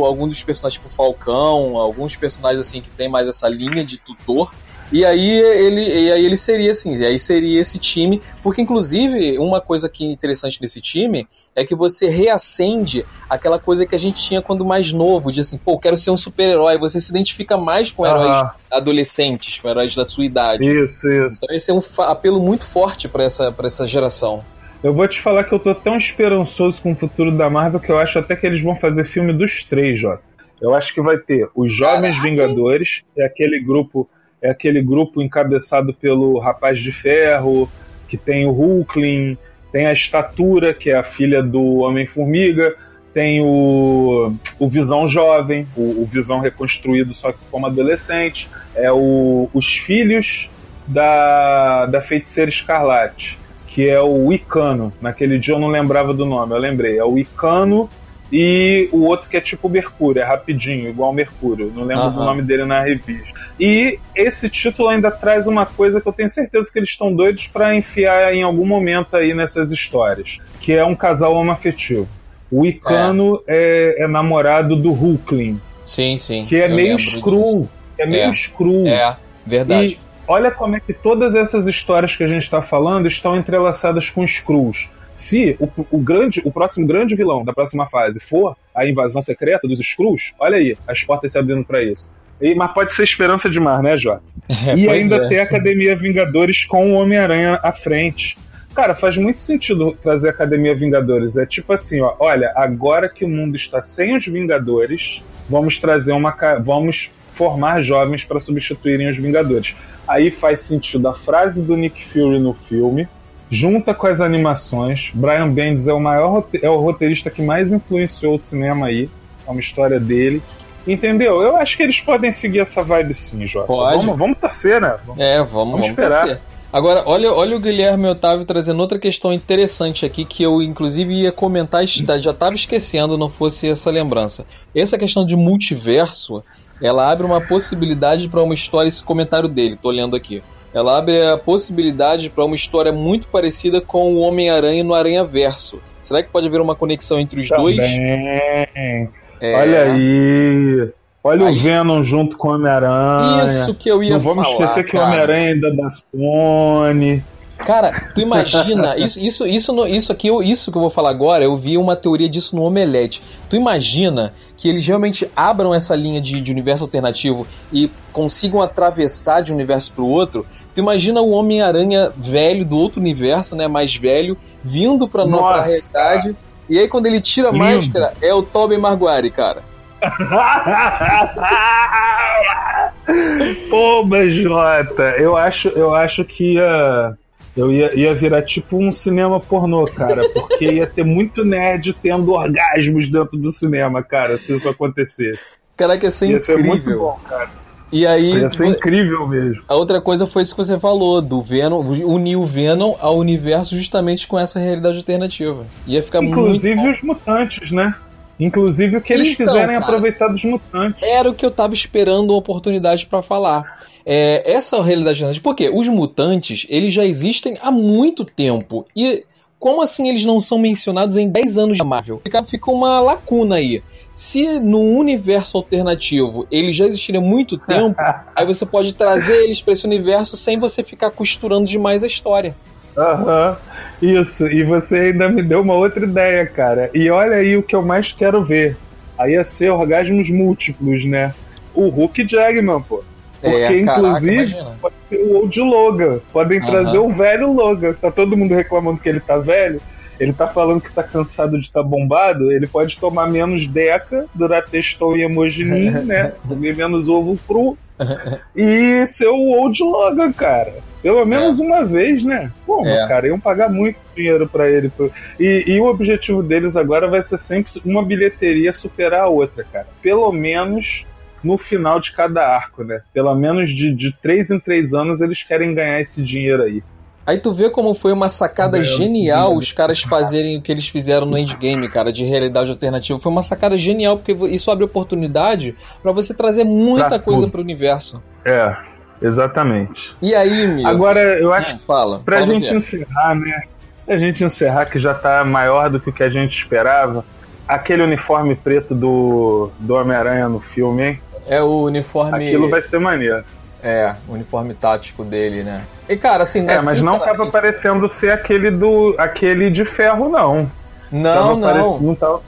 o- algum dos personagens, tipo Falcão, alguns personagens assim que tem mais essa linha de tutor. E aí ele, e aí ele seria assim, e aí seria esse time, porque inclusive uma coisa que é interessante nesse time é que você reacende aquela coisa que a gente tinha quando mais novo, de assim, pô, quero ser um super-herói, você se identifica mais com heróis Aham. adolescentes, com heróis da sua idade. Isso, isso. Então esse é um apelo muito forte pra essa, pra essa geração. Eu vou te falar que eu tô tão esperançoso com o futuro da Marvel que eu acho até que eles vão fazer filme dos três, Jota. Eu acho que vai ter os Jovens Vingadores, é aquele grupo, é aquele grupo encabeçado pelo Rapaz de Ferro, que tem o Hulkling, tem a Estatura, que é a filha do Homem-Formiga, tem o, o Visão Jovem, o, o Visão reconstruído só que como adolescente, é o, os filhos da, da Feiticeira Escarlate, que é o Icano. Naquele dia eu não lembrava do nome, eu lembrei. É o Icano e o outro que é tipo Mercúrio, é rapidinho, igual Mercúrio. Não lembro do Aham. nome dele na revista. E esse título ainda traz uma coisa que eu tenho certeza que eles estão doidos para enfiar em algum momento aí nessas histórias, que é um casal homoafetivo. O Icano é, é namorado do Hulkling, Sim, sim. que é meio. Screw. É meio É. Screw. É, verdade. E olha como é que todas essas histórias que a gente está falando estão entrelaçadas com Skrulls. Se o, o grande, o próximo grande vilão da próxima fase for a invasão secreta dos Skrulls, olha aí, as portas se abrindo para isso. E- mas pode ser esperança demais, né, Jota? e pois ainda é. ter a Academia Vingadores com o Homem-Aranha à frente. Cara, faz muito sentido trazer a Academia Vingadores. É tipo assim, ó, olha, agora que o mundo está sem os Vingadores, vamos trazer uma. Vamos formar jovens para substituírem os Vingadores. Aí faz sentido a frase do Nick Fury no filme, junta com as animações. Brian Bendis é o maior é o roteirista que mais influenciou o cinema aí. É uma história dele. Entendeu? Eu acho que eles podem seguir essa vibe sim, Jota. Pode. Vamos, vamos torcer, né? Vamos- É, vamos, Vamos vamos, esperar. torcer. Agora, olha, olha o Guilherme Otávio trazendo outra questão interessante aqui que eu, inclusive, ia comentar, já estava esquecendo, não fosse essa lembrança. Essa questão de multiverso, ela abre uma possibilidade para uma história, esse comentário dele, tô lendo aqui. Ela abre a possibilidade para uma história muito parecida com o Homem-Aranha no Aranha Verso. Será que pode haver uma conexão entre os dois? Também. É, Olha aí. Olha Aí- o Venom junto com o Homem-Aranha. Isso que eu ia Não vamos falar, esquecer que o. Homem-Aranha ainda é da Sony. Cara, tu imagina, isso, isso, isso, isso aqui, isso que eu vou falar agora, eu vi uma teoria disso no Omelete. Tu imagina que eles realmente abram essa linha de, de universo alternativo e consigam atravessar de um universo pro outro? Tu imagina o Homem-Aranha velho do outro universo, né, mais velho, vindo pra nova Nossa. realidade. E aí quando ele tira a Lindo. máscara, é o Tobey Maguire, cara. Pô, Jota, eu acho, eu acho que ia, eu ia, ia virar tipo um cinema pornô, cara, porque ia ter muito nerd tendo orgasmos dentro do cinema, cara, se isso acontecesse. Caraca, ia ser Ia ser muito incrível. bom, cara. E aí, Ia ser incrível mesmo. A outra coisa foi isso que você falou, do Venom, unir o Venom ao universo justamente com essa realidade alternativa. Ia ficar Inclusive muito. os mutantes, né? Inclusive o que eles Então, quiserem cara. aproveitar dos mutantes. Era o que eu tava esperando uma oportunidade pra falar. É, essa realidade alternativa. Porque os mutantes, eles já existem há muito tempo. E como assim eles não são mencionados em 10 anos da Marvel? Fica, fica uma lacuna aí. Se no universo alternativo eles já existirem há muito tempo, aí você pode trazer eles pra esse universo sem você ficar costurando demais a história. Aham, isso. E você ainda me deu uma outra ideia, cara. E olha aí o que eu mais quero ver. Aí ia ser orgasmos múltiplos, né? O Hulk Jackman, pô. Porque, É, caraca, inclusive, imagina. pode ser o old Logan. Podem Aham. trazer o velho Logan. Tá todo mundo reclamando que ele tá velho. Ele tá falando que tá cansado de estar bombado. Ele pode tomar menos deca, durar textão e emojinim, né? Comer menos ovo cru. e ser o old Logan, cara. Pelo menos uma vez, né? Pô, É. cara, iam pagar muito dinheiro pra ele. E, e o objetivo deles agora vai ser sempre uma bilheteria superar a outra, cara. Pelo menos no final de cada arco, né? Pelo menos de, de três em três anos eles querem ganhar esse dinheiro aí. Aí tu vê como foi uma sacada Meu genial Deus. os caras fazerem o que eles fizeram no Endgame, cara, de realidade alternativa. Foi uma sacada genial, porque isso abre oportunidade pra você trazer muita Pra coisa tudo. pro universo. É, exatamente. E aí, Misa? Agora, eu acho Ah, fala. Pra fala gente você. encerrar, né? Pra gente encerrar, que já tá maior do que o que a gente esperava. Aquele uniforme preto do, do Homem-Aranha no filme, hein? É o uniforme. Aquilo vai ser maneiro. É, o uniforme tático dele, né? E cara, assim, né, É, mas não tava parecendo ser aquele do. aquele de ferro, não. Não, tava não. parec- não tava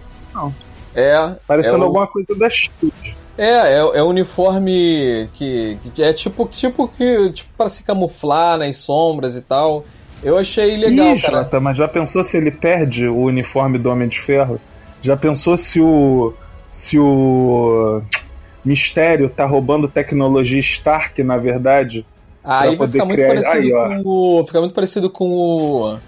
É. parecendo é o- alguma coisa da Shield. É, é, é o uniforme que, que é tipo, tipo que tipo para se camuflar nas sombras e tal. Eu achei legal, Ih, cara. Jota, mas já pensou se ele perde o uniforme do Homem de Ferro? Já pensou se o. se o. Mistério tá roubando tecnologia Stark, na verdade? Aí vai poder ficar muito criar- parecido aí, ó. com o. Fica muito parecido com o.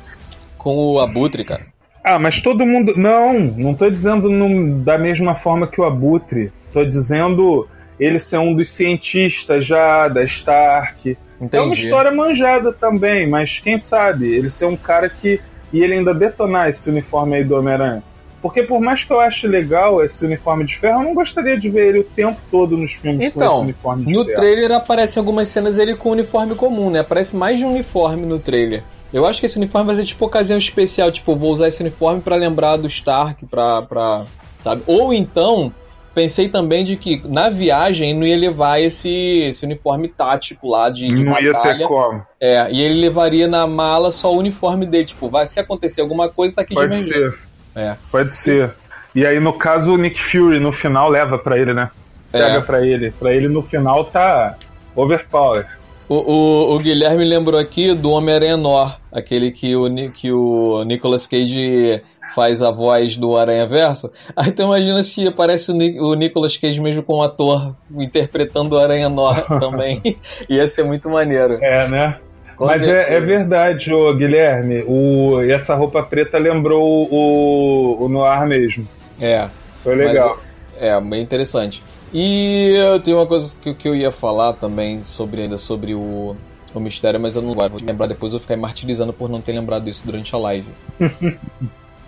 Com o Abutre, cara. Ah, mas todo mundo. Não, não tô dizendo num- da mesma forma que o Abutre. Tô dizendo ele ser um dos cientistas já, da Stark. Entendi. É uma história manjada também, mas quem sabe ele ser um cara que. E ele ainda detonar esse uniforme aí do Homem-Aranha. Porque por mais que eu ache legal esse uniforme de ferro, eu não gostaria de ver ele o tempo todo nos filmes com esse Então, uniforme de no ferro. trailer aparecem algumas cenas ele com uniforme comum, né? Aparece mais de um uniforme no trailer. Eu acho que esse uniforme vai ser tipo ocasião especial, tipo, vou usar esse uniforme pra lembrar do Stark, pra, pra. Sabe? Ou então, pensei também de que na viagem não ia levar esse, esse uniforme tático lá de, de Não ia batalha. ter como. É, e ele levaria na mala só o uniforme dele, tipo, vai se acontecer alguma coisa, tá aqui Pode de emergência. ser. É. Pode ser. E aí, no caso, o Nick Fury no final leva pra ele, né? Pega É. pra ele. Pra ele no final tá overpower. O, o, o Guilherme lembrou aqui do Homem-Aranha Nor, aquele que o, que o Nicolas Cage faz a voz do Aranha Verso. Aí tu imagina se aparece o, Ni- o Nicolas Cage mesmo com o ator interpretando o Aranha Nor também. Ia ser muito maneiro. É, né? Mas é, é verdade, ô Guilherme. O, e essa roupa preta lembrou o, o Noir mesmo. É. Foi legal. Mas, é, bem interessante. E eu tenho uma coisa que, que eu ia falar também sobre ainda sobre o, o mistério, mas eu não vou lembrar depois, eu vou ficar martirizando por não ter lembrado isso durante a live.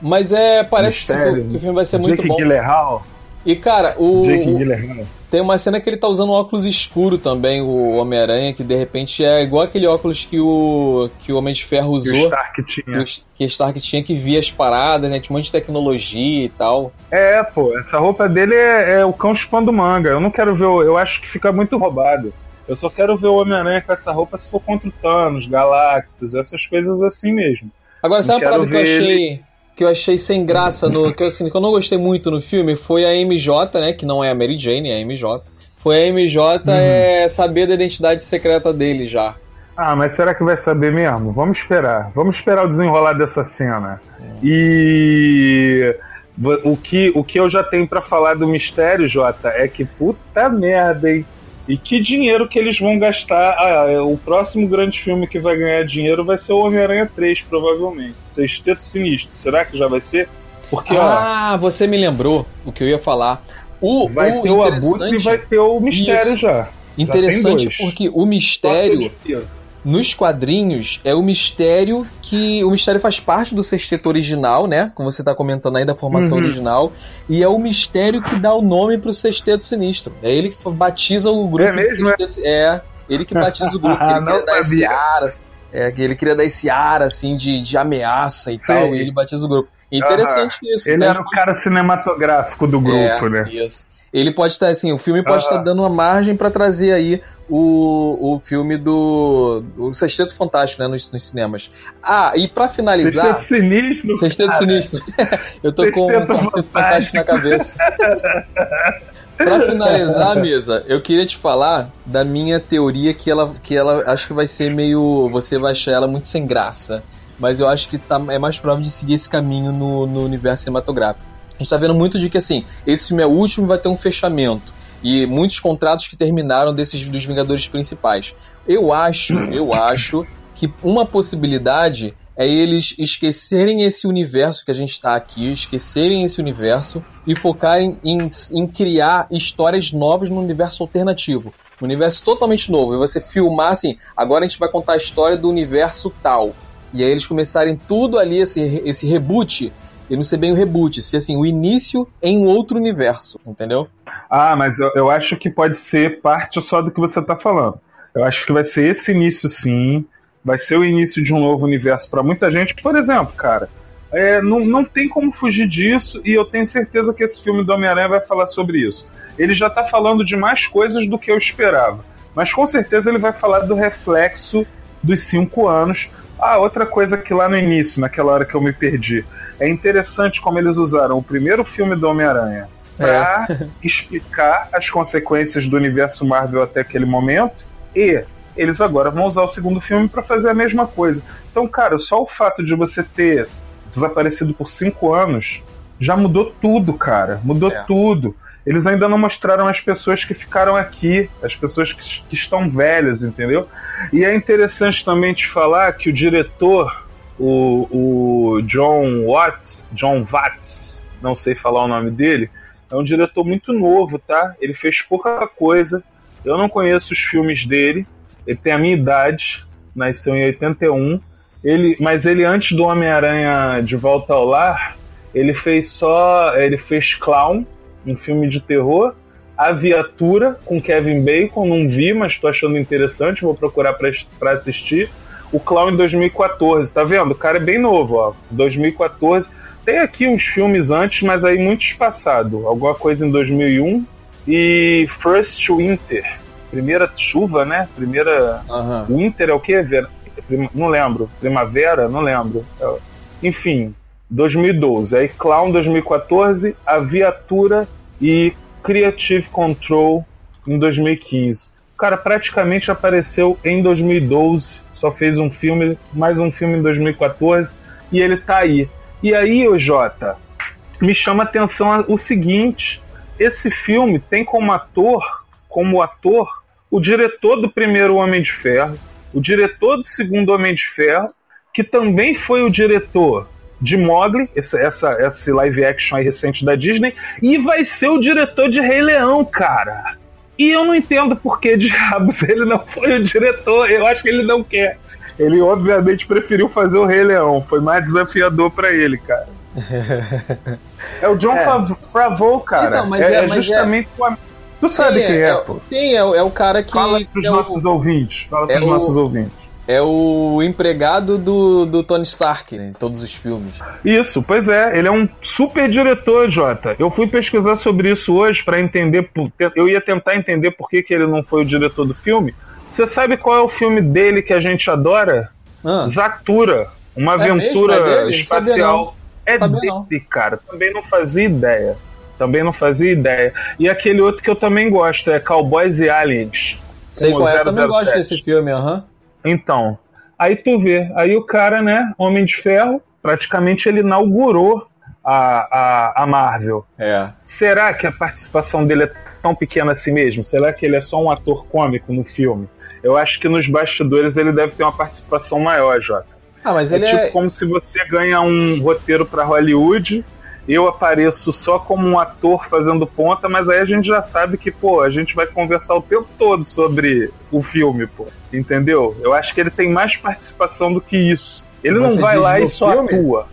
mas é, parece que, Mistério. que o filme vai ser muito Jake bom. Gyllenhaal. E cara, o, Jake o- Gyllenhaal. tem uma cena que ele tá usando um óculos escuro também, o Homem-Aranha, que de repente é igual aquele óculos que o que o Homem de Ferro Que o usou. Stark Que tinha. o que Stark tinha que via as paradas, né? Tinha um monte de tecnologia e tal. É, pô, essa roupa dele é, é o cão chupando manga. Eu não quero ver, o- eu acho que fica muito roubado. Eu só quero ver o Homem-Aranha com essa roupa se for contra o Thanos, Galactus, essas coisas assim mesmo. Agora, sabe uma parada que eu achei. Que eu achei sem graça no. Que eu, assim, que eu não gostei muito no filme foi a MJ, né? Que não é a Mary Jane, é a MJ. Foi a MJ Uhum. é, saber da identidade secreta dele já. Ah, mas será que vai saber mesmo? Vamos esperar. Vamos esperar o desenrolar dessa cena. E vo- o que, o que eu já tenho pra falar do mistério, Jota, é que puta merda, hein? E que dinheiro que eles vão gastar. Ah, é, o próximo grande filme que vai ganhar dinheiro vai ser o Homem-Aranha 3, provavelmente. Sexteto Sinistro. Será que já vai ser? Porque, ó, Ah, você me lembrou o que eu ia falar. O, vai o ter o Abutre e vai ter o mistério Isso. já. Interessante dois. porque o mistério nos quadrinhos é o mistério que o mistério faz parte do sexteto original, né? Como você tá comentando aí da formação Uhum. original, e é o mistério que dá o nome pro sexteto sinistro. É ele que batiza o grupo É mesmo, sexteto. É, ele que batiza o grupo, que ele dar esse ar, é, que ele queria dar esse ar assim de, de ameaça e Sei. tal, e ele batiza o grupo. Interessante isso. Ele né? era o cara cinematográfico do grupo, É, né? Isso. Ele pode estar assim, o filme pode Aham. estar dando uma margem pra trazer aí o, o filme do o Sexteto Fantástico, né, nos, nos cinemas. Ah, e pra finalizar, Sexteto Sinistro. Sexteto cara. Sinistro. Eu tô com Sexteto um Quarteto Fantástico na cabeça. Pra finalizar, mesa, eu queria te falar da minha teoria que ela, que ela acho que vai ser meio. Você vai achar ela muito sem graça. Mas eu acho que tá, é mais provável de seguir esse caminho no, no universo cinematográfico. A gente tá vendo muito de que assim, esse filme é o último e vai ter um fechamento. E muitos contratos que terminaram desses dos Vingadores principais. Eu acho, eu acho que uma possibilidade é eles esquecerem esse universo que a gente está aqui, esquecerem esse universo e focarem em, em criar histórias novas no universo alternativo. Um universo totalmente novo. E você filmar assim, agora a gente vai contar a história do universo tal. E aí eles começarem tudo ali, esse, esse reboot, e não ser bem o reboot, ser assim, o início em um outro universo, entendeu? Ah, mas eu, eu acho que pode ser parte só do que você tá falando. Eu acho que vai ser esse início, sim. Vai ser o início de um novo universo para muita gente. Por exemplo, cara, é, não, não tem como fugir disso e eu tenho certeza que esse filme do Homem-Aranha vai falar sobre isso. Ele já tá falando de mais coisas do que eu esperava. Mas com certeza ele vai falar do reflexo dos cinco anos. Ah, outra coisa que lá no início, naquela hora que eu me perdi, é interessante como eles usaram o primeiro filme do Homem-Aranha para explicar as consequências do universo Marvel até aquele momento e eles agora vão usar o segundo filme para fazer a mesma coisa. Então, cara, só o fato de você ter desaparecido por cinco anos já mudou tudo, cara. Mudou É. tudo. Eles ainda não mostraram as pessoas que ficaram aqui, as pessoas que, que estão velhas, entendeu? E é interessante também te falar que o diretor, o, o John Watts, John Watts, não sei falar o nome dele, é um diretor muito novo, tá? Ele fez pouca coisa. Eu não conheço os filmes dele. Ele tem a minha idade, nasceu em 81. Ele, mas ele antes do Homem-Aranha de Volta ao Lar, ele fez só, ele fez Clown, um filme de terror, A Viatura com Kevin Bacon, não vi, mas estou achando interessante, vou procurar para assistir. O Clown em 2014, tá vendo? O cara é bem novo, ó. 2014. Tem aqui uns filmes antes, mas aí muito espaçado. Alguma coisa em 2001 e First Winter, primeira chuva, né? Primeira Aham. Winter é o quê? Ver- Prim- Não lembro. Primavera? Não lembro. É- Enfim, 2012. Aí Clown 2014, A Viatura e Creative Control em 2015. cara praticamente apareceu em 2012, só fez um filme, mais um filme em 2014 e ele tá aí. E aí, o Jota, me chama a atenção o seguinte: esse filme tem como ator, como ator, o diretor do primeiro Homem de Ferro, o diretor do segundo Homem de Ferro, que também foi o diretor de Mogli, esse, essa, esse live action aí recente da Disney, e vai ser o diretor de Rei Leão, cara. E eu não entendo por que diabos ele não foi o diretor. Eu acho que ele não quer. Ele obviamente preferiu fazer o Rei Leão. Foi mais desafiador para ele, cara. é o John é. Favreau, cara. Então, mas é, é, é justamente é... o Tu sabe sim, quem é, é, pô? Sim, é, é, o cara que. Fala pros é nossos o... ouvintes. Fala pros nossos o... ouvintes. É o empregado do, do Tony Stark né, em todos os filmes. Isso, pois é. Ele é um super diretor, Jota. Eu fui pesquisar sobre isso hoje para entender. Eu ia tentar entender por que, que ele não foi o diretor do filme. Você sabe qual é o filme dele que a gente adora? Ah. Zatura. Uma é aventura é espacial. É dele, não. cara. Também não fazia ideia. Também não fazia ideia. E aquele outro que eu também gosto é Cowboys e Aliens. Sei qual é, eu também gosto desse filme, aham. Uhum. Então, aí tu vê, aí o cara, né, Homem de Ferro, praticamente ele inaugurou a, a, a Marvel. É. Será que a participação dele é tão pequena assim mesmo? Será que ele é só um ator cômico no filme? Eu acho que nos bastidores ele deve ter uma participação maior, Jota. Ah, mas é ele tipo é... como se você ganha um roteiro para Hollywood eu apareço só como um ator fazendo ponta, mas aí a gente já sabe que, pô, a gente vai conversar o tempo todo sobre o filme, pô. Entendeu? Eu acho que ele tem mais participação do que isso. Ele Você não vai lá e só filme? atua.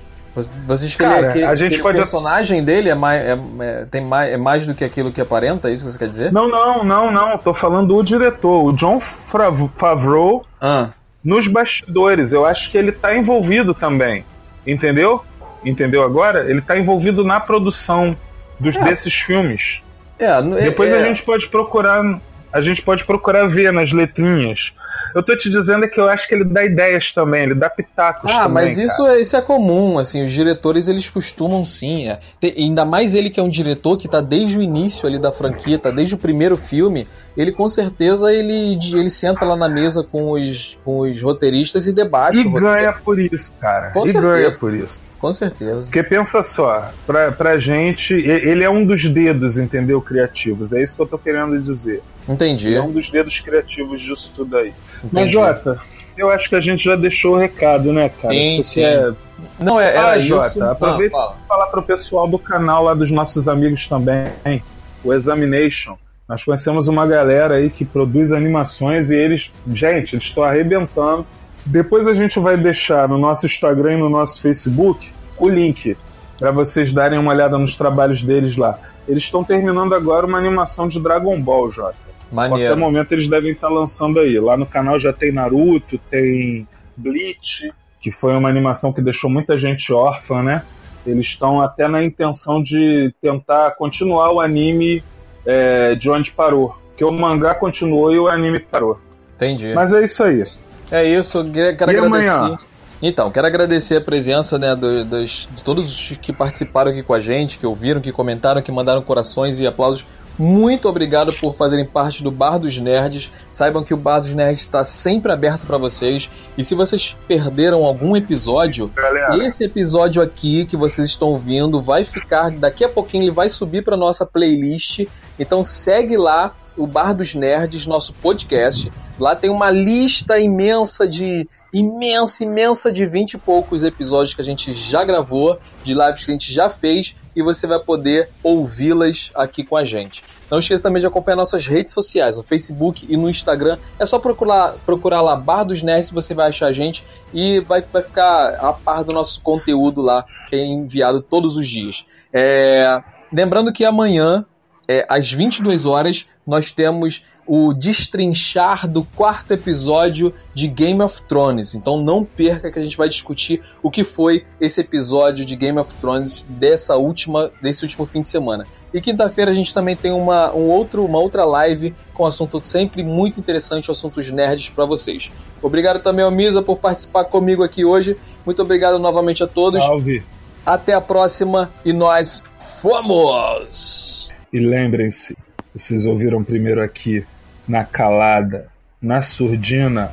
Você diz que, Cara, ele, que, a gente que pode... o personagem dele é mais, é, é, tem mais, é mais do que aquilo que aparenta? É isso que você quer dizer? Não, não, não, não. Tô falando do diretor, o John Favreau, ah. nos bastidores. Eu acho que ele tá envolvido também. Entendeu? entendeu agora? Ele está envolvido na produção dos, é. desses filmes. É, é Depois é, a gente pode procurar, a gente pode procurar ver nas letrinhas. Eu tô te dizendo é que eu acho que ele dá ideias também, ele dá pitacos ah, também. Ah, mas isso é, isso é comum, assim, os diretores eles costumam sim. É. ainda mais ele que é um diretor que tá desde o início ali da franquia, tá desde o primeiro filme, ele com certeza ele, ele senta lá na mesa com os, com os roteiristas e debate. E ganha por isso, cara. Com e certeza. ganha por isso. Com certeza. Porque pensa só, pra, pra gente, ele é um dos dedos, entendeu? Criativos. É isso que eu tô querendo dizer. Entendi. Ele é um dos dedos criativos disso tudo aí. Entendi. Mas, Jota, eu acho que a gente já deixou o recado, né, cara? Sim, Você sim. quer. Não, é, ah, Jota, ah, aproveita ah, e falar pro pessoal do canal lá dos nossos amigos também, o Examination. Nós conhecemos uma galera aí que produz animações e eles, gente, eles estão arrebentando depois a gente vai deixar no nosso Instagram e no nosso Facebook o link para vocês darem uma olhada nos trabalhos deles lá. Eles estão terminando agora uma animação de Dragon Ball, Jota. Maneiro. A qualquer momento eles devem estar lançando aí. Lá no canal já tem Naruto, tem Bleach, que foi uma animação que deixou muita gente órfã, né? Eles estão até na intenção de tentar continuar o anime é, de onde parou. Que o mangá continuou e o anime parou. Entendi. Mas é isso aí. É isso, quero e agradecer. Amanhã? Então, quero agradecer a presença né, do, dos, de todos os que participaram aqui com a gente, que ouviram, que comentaram, que mandaram corações e aplausos. Muito obrigado por fazerem parte do Bar dos Nerds. Saibam que o Bar dos Nerds está sempre aberto para vocês. E se vocês perderam algum episódio, Galera. esse episódio aqui que vocês estão ouvindo vai ficar. Daqui a pouquinho ele vai subir para nossa playlist. Então segue lá o Bar dos Nerds, nosso podcast. Lá tem uma lista imensa de. imensa, imensa de vinte e poucos episódios que a gente já gravou, de lives que a gente já fez, e você vai poder ouvi-las aqui com a gente. Não esqueça também de acompanhar nossas redes sociais, no Facebook e no Instagram. É só procurar, procurar lá Bar dos Nerds, você vai achar a gente e vai, vai ficar a par do nosso conteúdo lá, que é enviado todos os dias. É... Lembrando que amanhã é, às 22 horas, nós temos o destrinchar do quarto episódio de Game of Thrones. Então não perca que a gente vai discutir o que foi esse episódio de Game of Thrones dessa última, desse último fim de semana. E quinta-feira a gente também tem uma, um outro, uma outra live com assunto sempre muito interessante, assuntos nerds para vocês. Obrigado também ao Misa por participar comigo aqui hoje. Muito obrigado novamente a todos. Salve. Até a próxima e nós fomos! E lembrem-se, vocês ouviram primeiro aqui na calada, na surdina.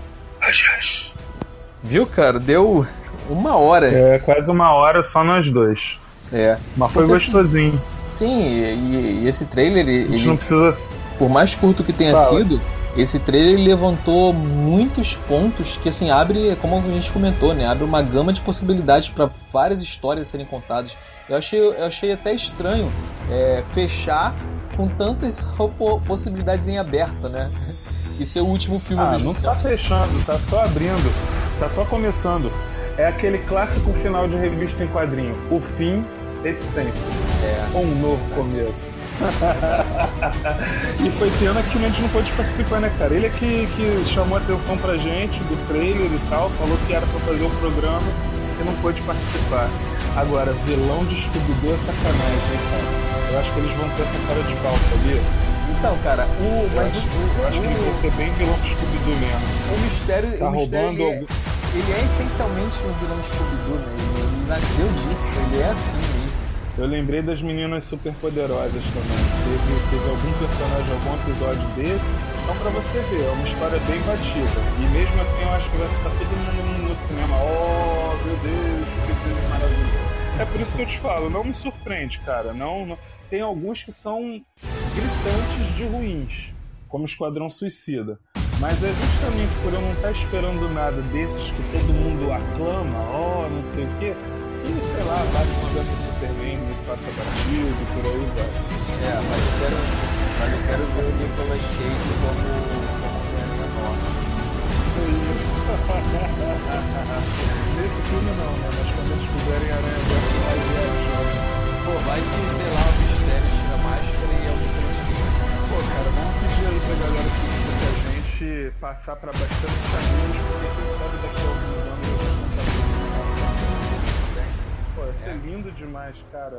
Viu, cara? Deu uma hora. É quase uma hora só nós dois. É. Mas foi Porque, gostosinho. Sim, e, e esse trailer, ele, A gente ele- não precisa. por mais curto que tenha Fala. sido, esse trailer levantou muitos pontos que assim abre, como a gente comentou, né, abre uma gama de possibilidades para várias histórias serem contadas. Eu achei, eu achei até estranho é, fechar com tantas po- possibilidades em aberta, né? E ser o último filme Ah, mesmo não tá fechando, tá só abrindo, tá só começando. É aquele clássico final de revista em quadrinho. O fim, reticência. É. Um novo começo. e foi pena que a gente não pôde participar, né, cara? Ele é que, que chamou a atenção pra gente do trailer e tal, falou que era pra fazer o programa e não pôde participar. Agora, vilão de Scooby-Doo é sacanagem, né, cara? Eu acho que eles vão ter essa cara de pau, sabia? Então, cara, o, Eu mas acho, o, eu acho que eles vão o, ser bem vilão de Scooby-Doo mesmo. o mistério, Tá o mistério roubando ele, é, algum- ele é essencialmente um vilão Scooby-Doo, né? Ele, ele nasceu disso, ele é assim mesmo. Eu lembrei das meninas superpoderosas também. Teve, teve algum personagem, algum episódio desse. Então, pra você ver, é uma história bem batida. E mesmo assim, eu acho que vai estar todo mundo no cinema. Oh, meu Deus, que coisa maravilhosa. É por isso que eu te falo, não me surpreende, cara. Não, não- Tem alguns que são gritantes de ruins, como Esquadrão Suicida. Mas é justamente por eu não estar esperando nada desses que todo mundo aclama, oh, não sei o quê, que, sei lá, Batman vs Superman me passa batido, por aí vai. É, mas eu quero, mas eu quero ver o Nicolas Cage como, como Homem-Aranha Norte. Nesse filme não, né? Mas quando eles fizerem Aranha Verso live action. Pô, vai que, sei lá, o mistério tira máscara e é o Nicolas Cage. Pô, cara, vamos pedir aí pra galera que a gente passar pra bastante amigos, porque quem sabe daqui a alguns anos não tá vendo. Pô, ia ser lindo demais, cara.